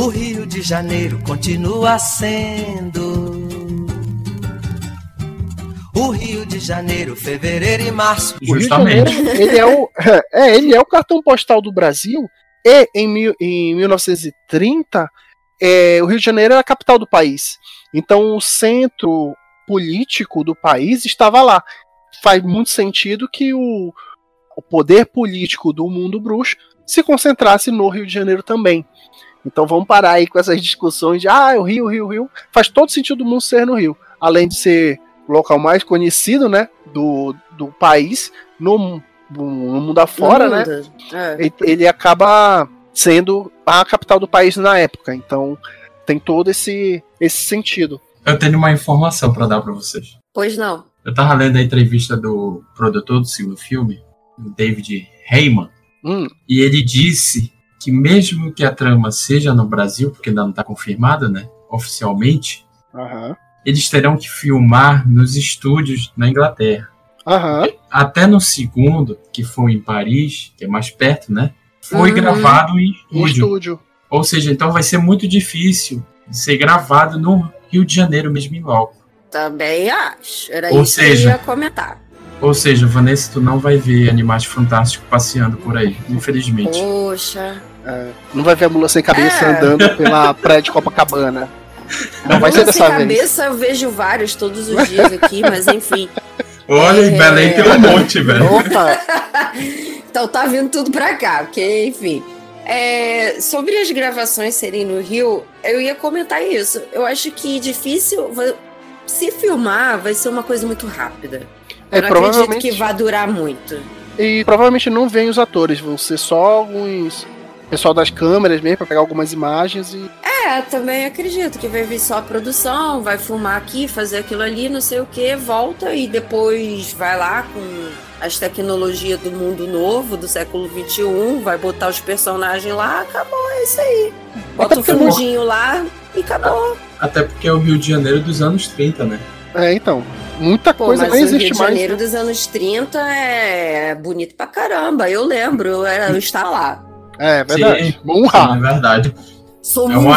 O Rio de Janeiro continua sendo. O Rio de Janeiro, fevereiro e março. O Rio de Justamente. Janeiro, ele é o, é, ele é o cartão postal do Brasil. E em, mil, em 1930, é, o Rio de Janeiro era a capital do país. Então o centro político do país estava lá. Faz muito sentido que o, o poder político do mundo bruxo se concentrasse no Rio de Janeiro também. Então vamos parar aí com essas discussões de ah, o Rio, o Rio, o Rio. Faz todo sentido do mundo ser no Rio. Além de ser o local mais conhecido, né, do, do país, no, no mundo afora, No né? mundo. É. ele- ele acaba sendo a capital do país na época. Então tem todo esse, esse sentido. Eu tenho uma informação pra dar pra vocês. Pois não. Eu tava lendo a entrevista do produtor do segundo filme, o David Heyman, Hum, e ele disse que mesmo que a trama seja no Brasil, porque ainda não tá confirmada, né, oficialmente, aham, eles terão que filmar nos estúdios na Inglaterra. aham. Até no segundo, que foi em Paris, que é mais perto, né, foi Uhum. gravado em estúdio. estúdio. Ou seja, então vai ser muito difícil de ser gravado no Rio de Janeiro mesmo em loco. Também acho. Era Ou isso que seja- eu ia comentar. Ou seja, Vanessa, tu não vai ver animais fantásticos passeando por aí, infelizmente. Poxa. É, não vai ver a mula sem cabeça É. andando pela praia de Copacabana. Não vai ser sem dessa vez. cabeça eu vejo vários todos os dias aqui, mas enfim. Olha, em É. Belém tem um monte, velho. Opa! Então tá vindo tudo pra cá, porque, enfim. É, sobre as gravações serem no Rio, eu ia comentar isso. Eu acho que difícil. Se filmar, vai ser uma coisa muito rápida. É, eu não acredito provavelmente. que vai durar muito. E provavelmente não vem os atores, vão ser só alguns. Pessoal das câmeras mesmo, pra pegar algumas imagens e. É, também acredito que vai vir só a produção, vai filmar aqui, fazer aquilo ali, não sei o que, volta e depois vai lá com as tecnologias do mundo novo, do século XXI, vai botar os personagens lá, acabou, é isso aí. Bota o fundinho lá e acabou. Até porque é o Rio de Janeiro dos anos 30, né? É, então. Muita Pô, coisa mas nem o Rio existe de mais. Janeiro dos anos 30 é bonito pra caramba, eu lembro, eu, era, eu estava lá. É, verdade. Sim. Vamos É verdade. Sou É uma.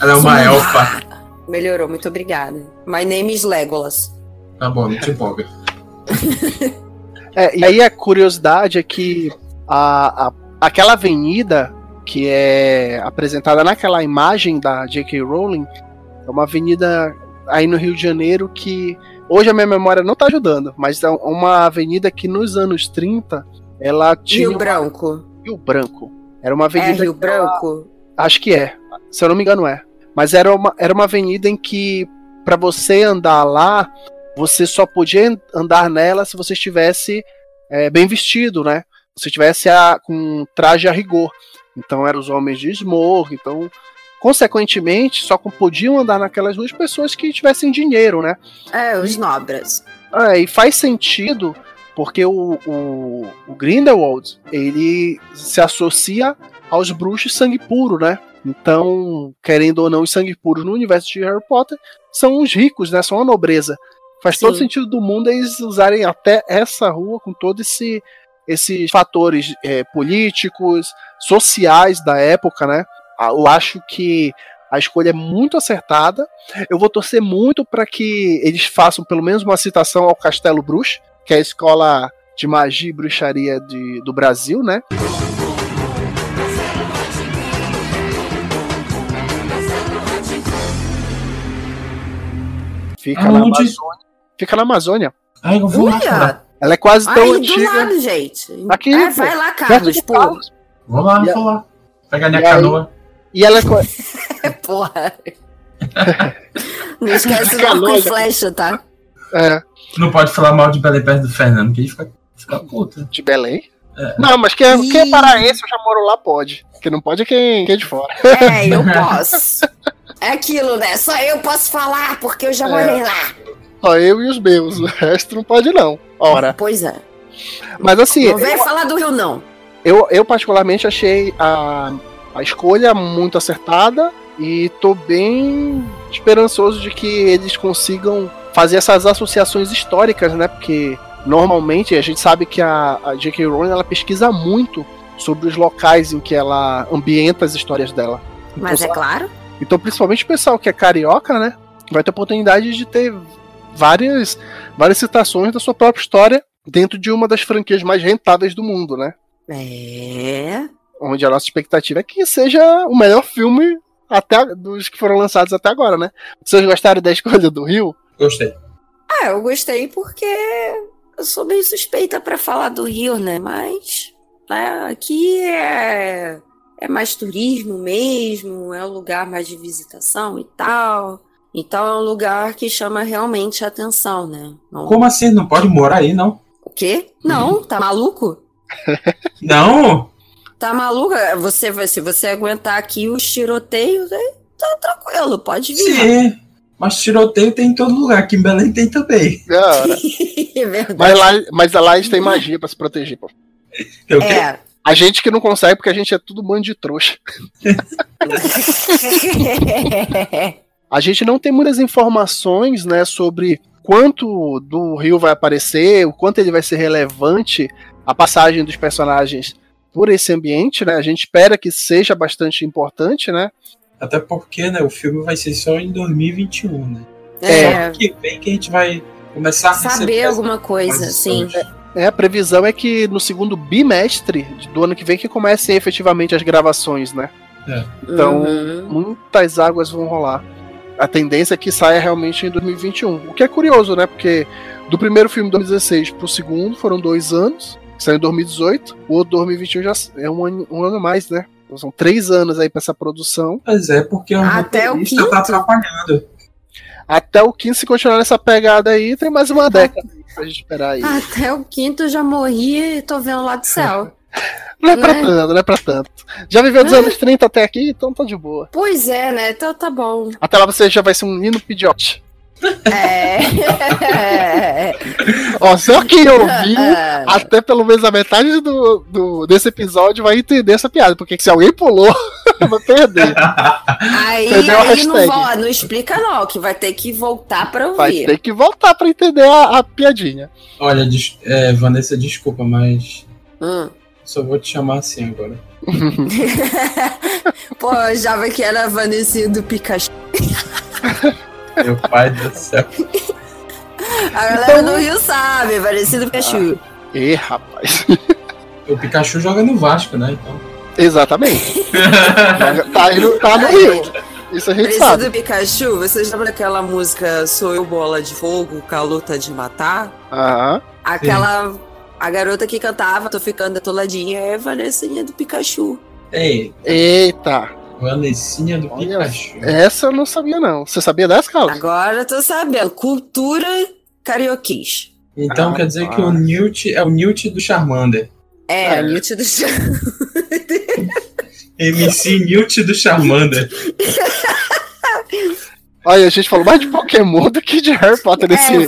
Ela é uma Sou elfa. Melhorou, muito obrigada. My name is Legolas. Tá bom, não te empolga. É, e aí a curiosidade é que a, a- aquela avenida que é apresentada naquela imagem da J.K. Rowling é uma avenida aí no Rio de Janeiro que hoje a minha memória não tá ajudando, mas é uma avenida que nos anos 30 ela tinha Rio Branco. Rio Branco. Era uma É avenida Rio que ela- Branco? Acho que é. Se eu não me engano, é. Mas era uma, era uma avenida em que, para você andar lá, você só podia an- andar nela se você estivesse é, bem vestido, né? Se estivesse a- com traje a rigor. Então eram os homens de esmorro. Então, consequentemente, só podiam andar naquelas duas pessoas que tivessem dinheiro, né? É, os nobras. Ah, e faz sentido porque o, o, o Grindelwald ele se associa aos bruxos sangue puro, né? Então, querendo ou não, os sangue puros no universo de Harry Potter são os ricos, né? São a nobreza. Faz todo Sim. sentido do mundo eles usarem até essa rua com todos esse, esses fatores é, políticos, sociais da época, né? Ah, Eu acho que a escolha é muito acertada. Eu vou torcer muito para que eles façam pelo menos uma citação ao Castelo Bruxo, que é a escola de magia e bruxaria de, do Brasil, né? Fica na Aonde? Amazônia. Fica na Amazônia. Ai, eu vou lá, cara. Olha! Ela é quase tão Aí, do antiga. lado, gente. Aqui, é, pô, vai lá, Carlos, pô. Carlos. Vou lá, E a- vou lá. Pegar minha e aí- canoa. E ela é. qua- Porra. Não esquece do e já- flecha, tá? É, Não pode falar mal de Belém perto do Fernando, que ele fica, fica puta. de Belém. É. Não, mas quem é, quem é paraense ou já morou lá pode. Quem não pode é quem, quem é de fora. É, eu posso. É aquilo, né? Só eu posso falar, porque eu já É. morei lá. Só eu e os meus. O resto não pode, não. Ora. Pois é. Mas assim, Não vem falar do Rio, não. eu, eu particularmente achei a, a escolha muito acertada e tô bem esperançoso de que eles consigam fazer essas associações históricas, né? Porque normalmente a gente sabe que a, a J.K. Rowling ela pesquisa muito sobre os locais em que ela ambienta as histórias dela. Mas é Então, claro. Então, principalmente o pessoal que é carioca, né? Vai ter oportunidade de ter várias, várias citações da sua própria história dentro de uma das franquias mais rentáveis do mundo, né? É. Onde a nossa expectativa é que seja o melhor filme até dos que foram lançados até agora, né? Vocês gostaram da escolha do Rio? Gostei. Ah, eu gostei porque eu sou bem suspeita pra falar do Rio, né? Mas né, aqui é, é mais turismo mesmo, é um lugar mais de visitação e tal. Então é um lugar que chama realmente a atenção, né? Não- Como assim? Não pode morar aí, não? O quê? Não, tá maluco? Não! Tá maluco? Você, se você aguentar aqui os tiroteios, aí tá tranquilo, pode vir. Sim. Mas tiroteio tem em todo lugar. Aqui em Belém tem também. Hora. é verdade. mas, lá, mas lá eles têm magia pra se proteger, pô. Tem? É. A gente que não consegue porque a gente é tudo bando de trouxa. A gente não tem muitas informações, né, sobre quanto do Rio vai aparecer, o quanto ele vai ser relevante a passagem dos personagens por esse ambiente, né? A gente espera que seja bastante importante, né? Até porque, né, o filme vai ser só em 2021, né? É. Que vem que a gente vai Começar a Saber alguma coisa, sim. É, a previsão é que no segundo bimestre do ano que vem que comecem efetivamente as gravações, né? Então, Uhum. muitas águas vão rolar. A tendência é que saia realmente em 2021. O que é curioso, né? Porque do primeiro filme de 2016 pro segundo foram dois anos, que saiu em 2018. O outro 2021 já é um ano, um ano a mais, né? Então, são três anos aí pra essa produção. Mas é porque o Até o roteirista quinto. tá atrapalhando. Até o 15, se continuar nessa pegada aí, tem mais uma década aí pra gente esperar aí. Até o quinto eu já morri e tô vendo lá do céu. Não é pra né? tanto, não é pra tanto. Já viveu dos anos 30 até aqui, então tá de boa. Pois é, né? Então tá bom. Até lá você já vai ser um Nino Pidiote. É. Ó, só quem ouviu É. até pelo menos a metade do, do- desse episódio vai entender essa piada, porque se alguém pulou, vai perder. Aí, Perdeu aí não, hashtag. vo- não explica não, que vai ter que voltar pra Vai ouvir. ter que voltar pra entender a, a piadinha. Olha, des- é, Vanessa, desculpa, mas Hum. só vou te chamar assim agora. Pô, eu achava que era a Vanessa do Pikachu. Meu pai do céu. A galera do Rio sabe, Vanessa do Pikachu. Ê, rapaz. O Pikachu joga no Vasco, né? Então. Exatamente. tá, aí no, tá no Rio. Isso a gente sabe. do Pikachu, vocês lembram daquela música Sou Eu Bola de Fogo, com a luta de matar? Aham. Aquela. A garota que cantava, tô ficando atoladinha, é a Vanessinha do Pikachu. Ei, Eita. Vanessinha do Olha, Pikachu. Essa eu não sabia, não. Você sabia dessa, Carlos? Agora eu tô sabendo. Cultura carioquês. Então Ah, quer dizer tá. que o Newt é o Newt do Charmander. É, É. a Newt do MC Newt do Charmander. Olha, a gente falou mais de Pokémon do que de Harry Potter nesse, É,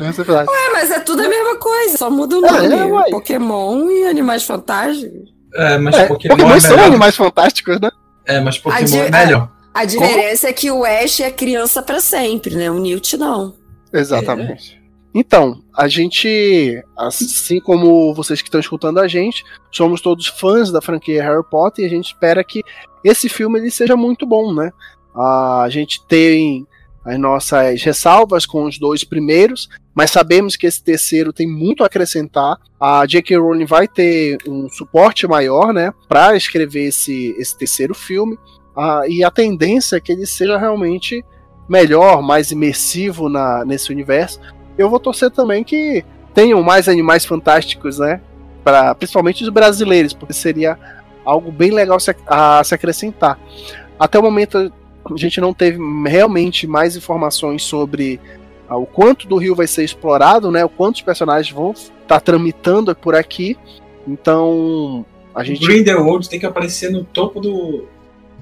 nesse episódio. É, mas é tudo a mesma coisa, só muda o É, nome. é, uai. Pokémon e Animais Fantásticos. É, mas É, Pokémon, Pokémon é são melhor. animais fantásticos, né? É, mas Pokémon é melhor. A diferença é que o Ash é criança pra sempre, né? O Newt não. Exatamente. Então, a gente, assim como vocês que estão escutando a gente, somos todos fãs da franquia Harry Potter e a gente espera que esse filme ele seja muito bom, né? A gente tem as nossas ressalvas com os dois primeiros, mas sabemos que esse terceiro tem muito a acrescentar. A J.K. Rowling vai ter um suporte maior, né, para escrever esse, esse terceiro filme. Ah, e a tendência é que ele seja realmente melhor, mais imersivo na, nesse universo. Eu vou torcer também que tenham mais animais fantásticos, né? Pra, principalmente os brasileiros, porque seria algo bem legal se, a, se acrescentar. Até o momento a gente não teve realmente mais informações sobre ah, o quanto do rio vai ser explorado, né? O quanto os personagens vão estar tramitando por aqui. Então a gente Grindelwald tem que aparecer no topo do,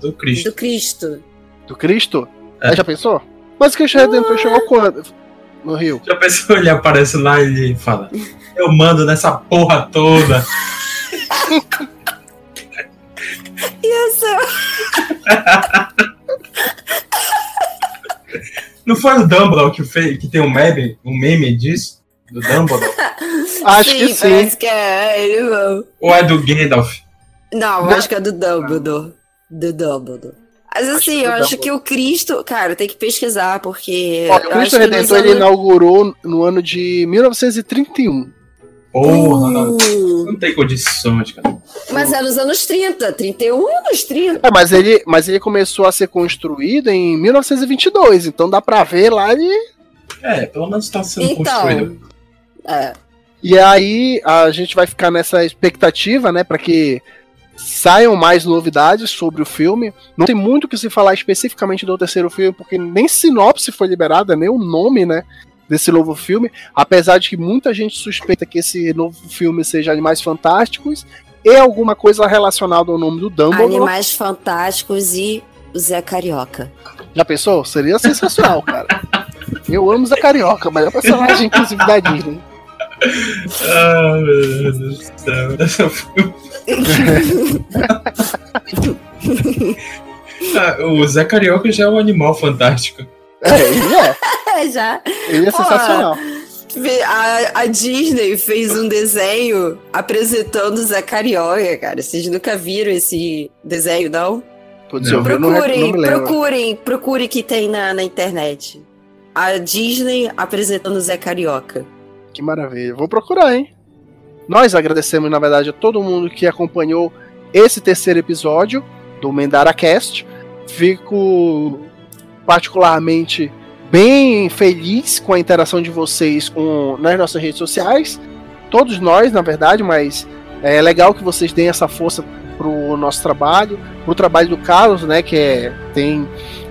do Cristo. Do Cristo. do Cristo, É. é, já pensou? Mas o Cristo Redentor chegou quando? No Rio. Já pensou, ele aparece lá e ele fala: Eu mando nessa porra toda. Isso. Não foi o Dumbledore que, fez, que tem um meme, um meme disso? Do Dumbledore? Acho que sim. Parece que é ele mesmo. Ou é do Gandalf? Não, eu Não. acho que é do Dumbledore. Do Dumbledore. Mas assim, que é eu acho que o Cristo. Cara, tem que pesquisar, porque. Ó, o Cristo acho Redentor ele anos- inaugurou no ano de 1931. Porra, não, Uh, não tem condições, cara. Mas é nos anos 30, 31 anos 30. É, mas ele, mas ele começou a ser construído em 1922, então dá pra ver lá ele. É, pelo menos tá sendo Então. construído. É. E aí a gente vai ficar nessa expectativa, né, para que saiam mais novidades sobre o filme. Não tem muito o que se falar especificamente do terceiro filme, porque nem sinopse foi liberada, nem o nome, né, desse novo filme, apesar de que muita gente suspeita que esse novo filme seja Animais Fantásticos e alguma coisa relacionada ao nome do Dumbledore. Animais Fantásticos e o Zé Carioca. Já pensou? Seria sensacional, cara. Eu amo Zé Carioca, melhor personagem, inclusive, da Disney. Ah, meu Deus do céu. Foi- Ah, o Zé Carioca já é um animal fantástico. É, ele é. Já. Ele é Pô, sensacional. A, a Disney fez um desenho apresentando o Zé Carioca, cara. Vocês nunca viram esse desenho, não? Putz, Não. eu não, re- não Procurem, procurem, procurem que tem na, na internet. a Disney apresentando Zé Carioca. Que maravilha. Vou procurar, hein? Nós agradecemos, na verdade, a todo mundo que acompanhou esse terceiro episódio do Mendara Cast. Fico particularmente bem feliz com a interação de vocês com, nas nossas redes sociais. Todos nós, na verdade, mas é legal que vocês deem essa força pro nosso trabalho, pro trabalho do Carlos, né, que é, tem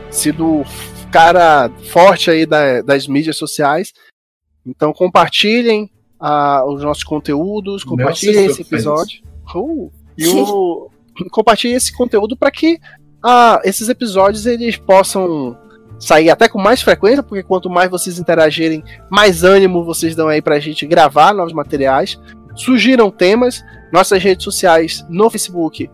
sido cara forte aí da, das mídias sociais. Então compartilhem uh, os nossos conteúdos, compartilhem esse episódio. Uh, e o, compartilhem esse conteúdo para que uh, esses episódios eles possam sair até com mais frequência, porque quanto mais vocês interagirem, mais ânimo vocês dão aí pra gente gravar novos materiais. Sugiram temas, nossas redes sociais no Facebook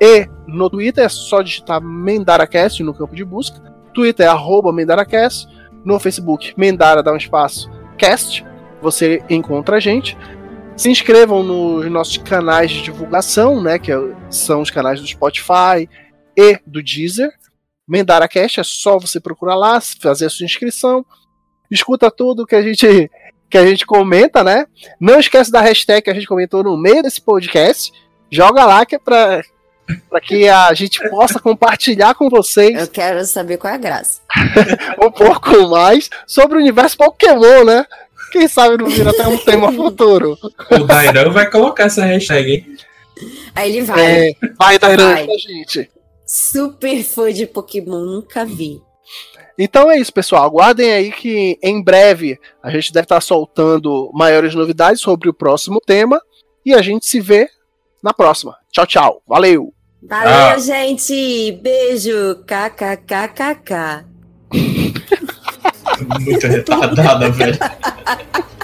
e no Twitter, é só digitar MendaraCast no campo de busca. Twitter é arroba MendaraCast, no Facebook Mendara dá um espaço cast, você encontra a gente. Se inscrevam nos nossos canais de divulgação, né, que são os canais do Spotify e do Deezer. Mendara Cast, é só você procurar lá, fazer a sua inscrição, escuta tudo que a gente que a gente comenta, né? Não esquece da hashtag que a gente comentou no meio desse podcast. Joga lá que é pra, pra que a gente possa compartilhar com vocês. Eu quero saber qual é a graça. um pouco mais sobre o universo Pokémon, né? Quem sabe não vira até um tema futuro. O Dairan vai colocar essa hashtag, hein? Aí ele vai. É, vai, Dairan, pra gente. Super fã de Pokémon, nunca vi. Então é isso, pessoal. Aguardem aí que em breve a gente deve estar soltando maiores novidades sobre o próximo tema. E a gente se vê na próxima. Tchau, tchau. Valeu! Valeu, ah. gente! Beijo! KKKKK. Muito retardada, velho.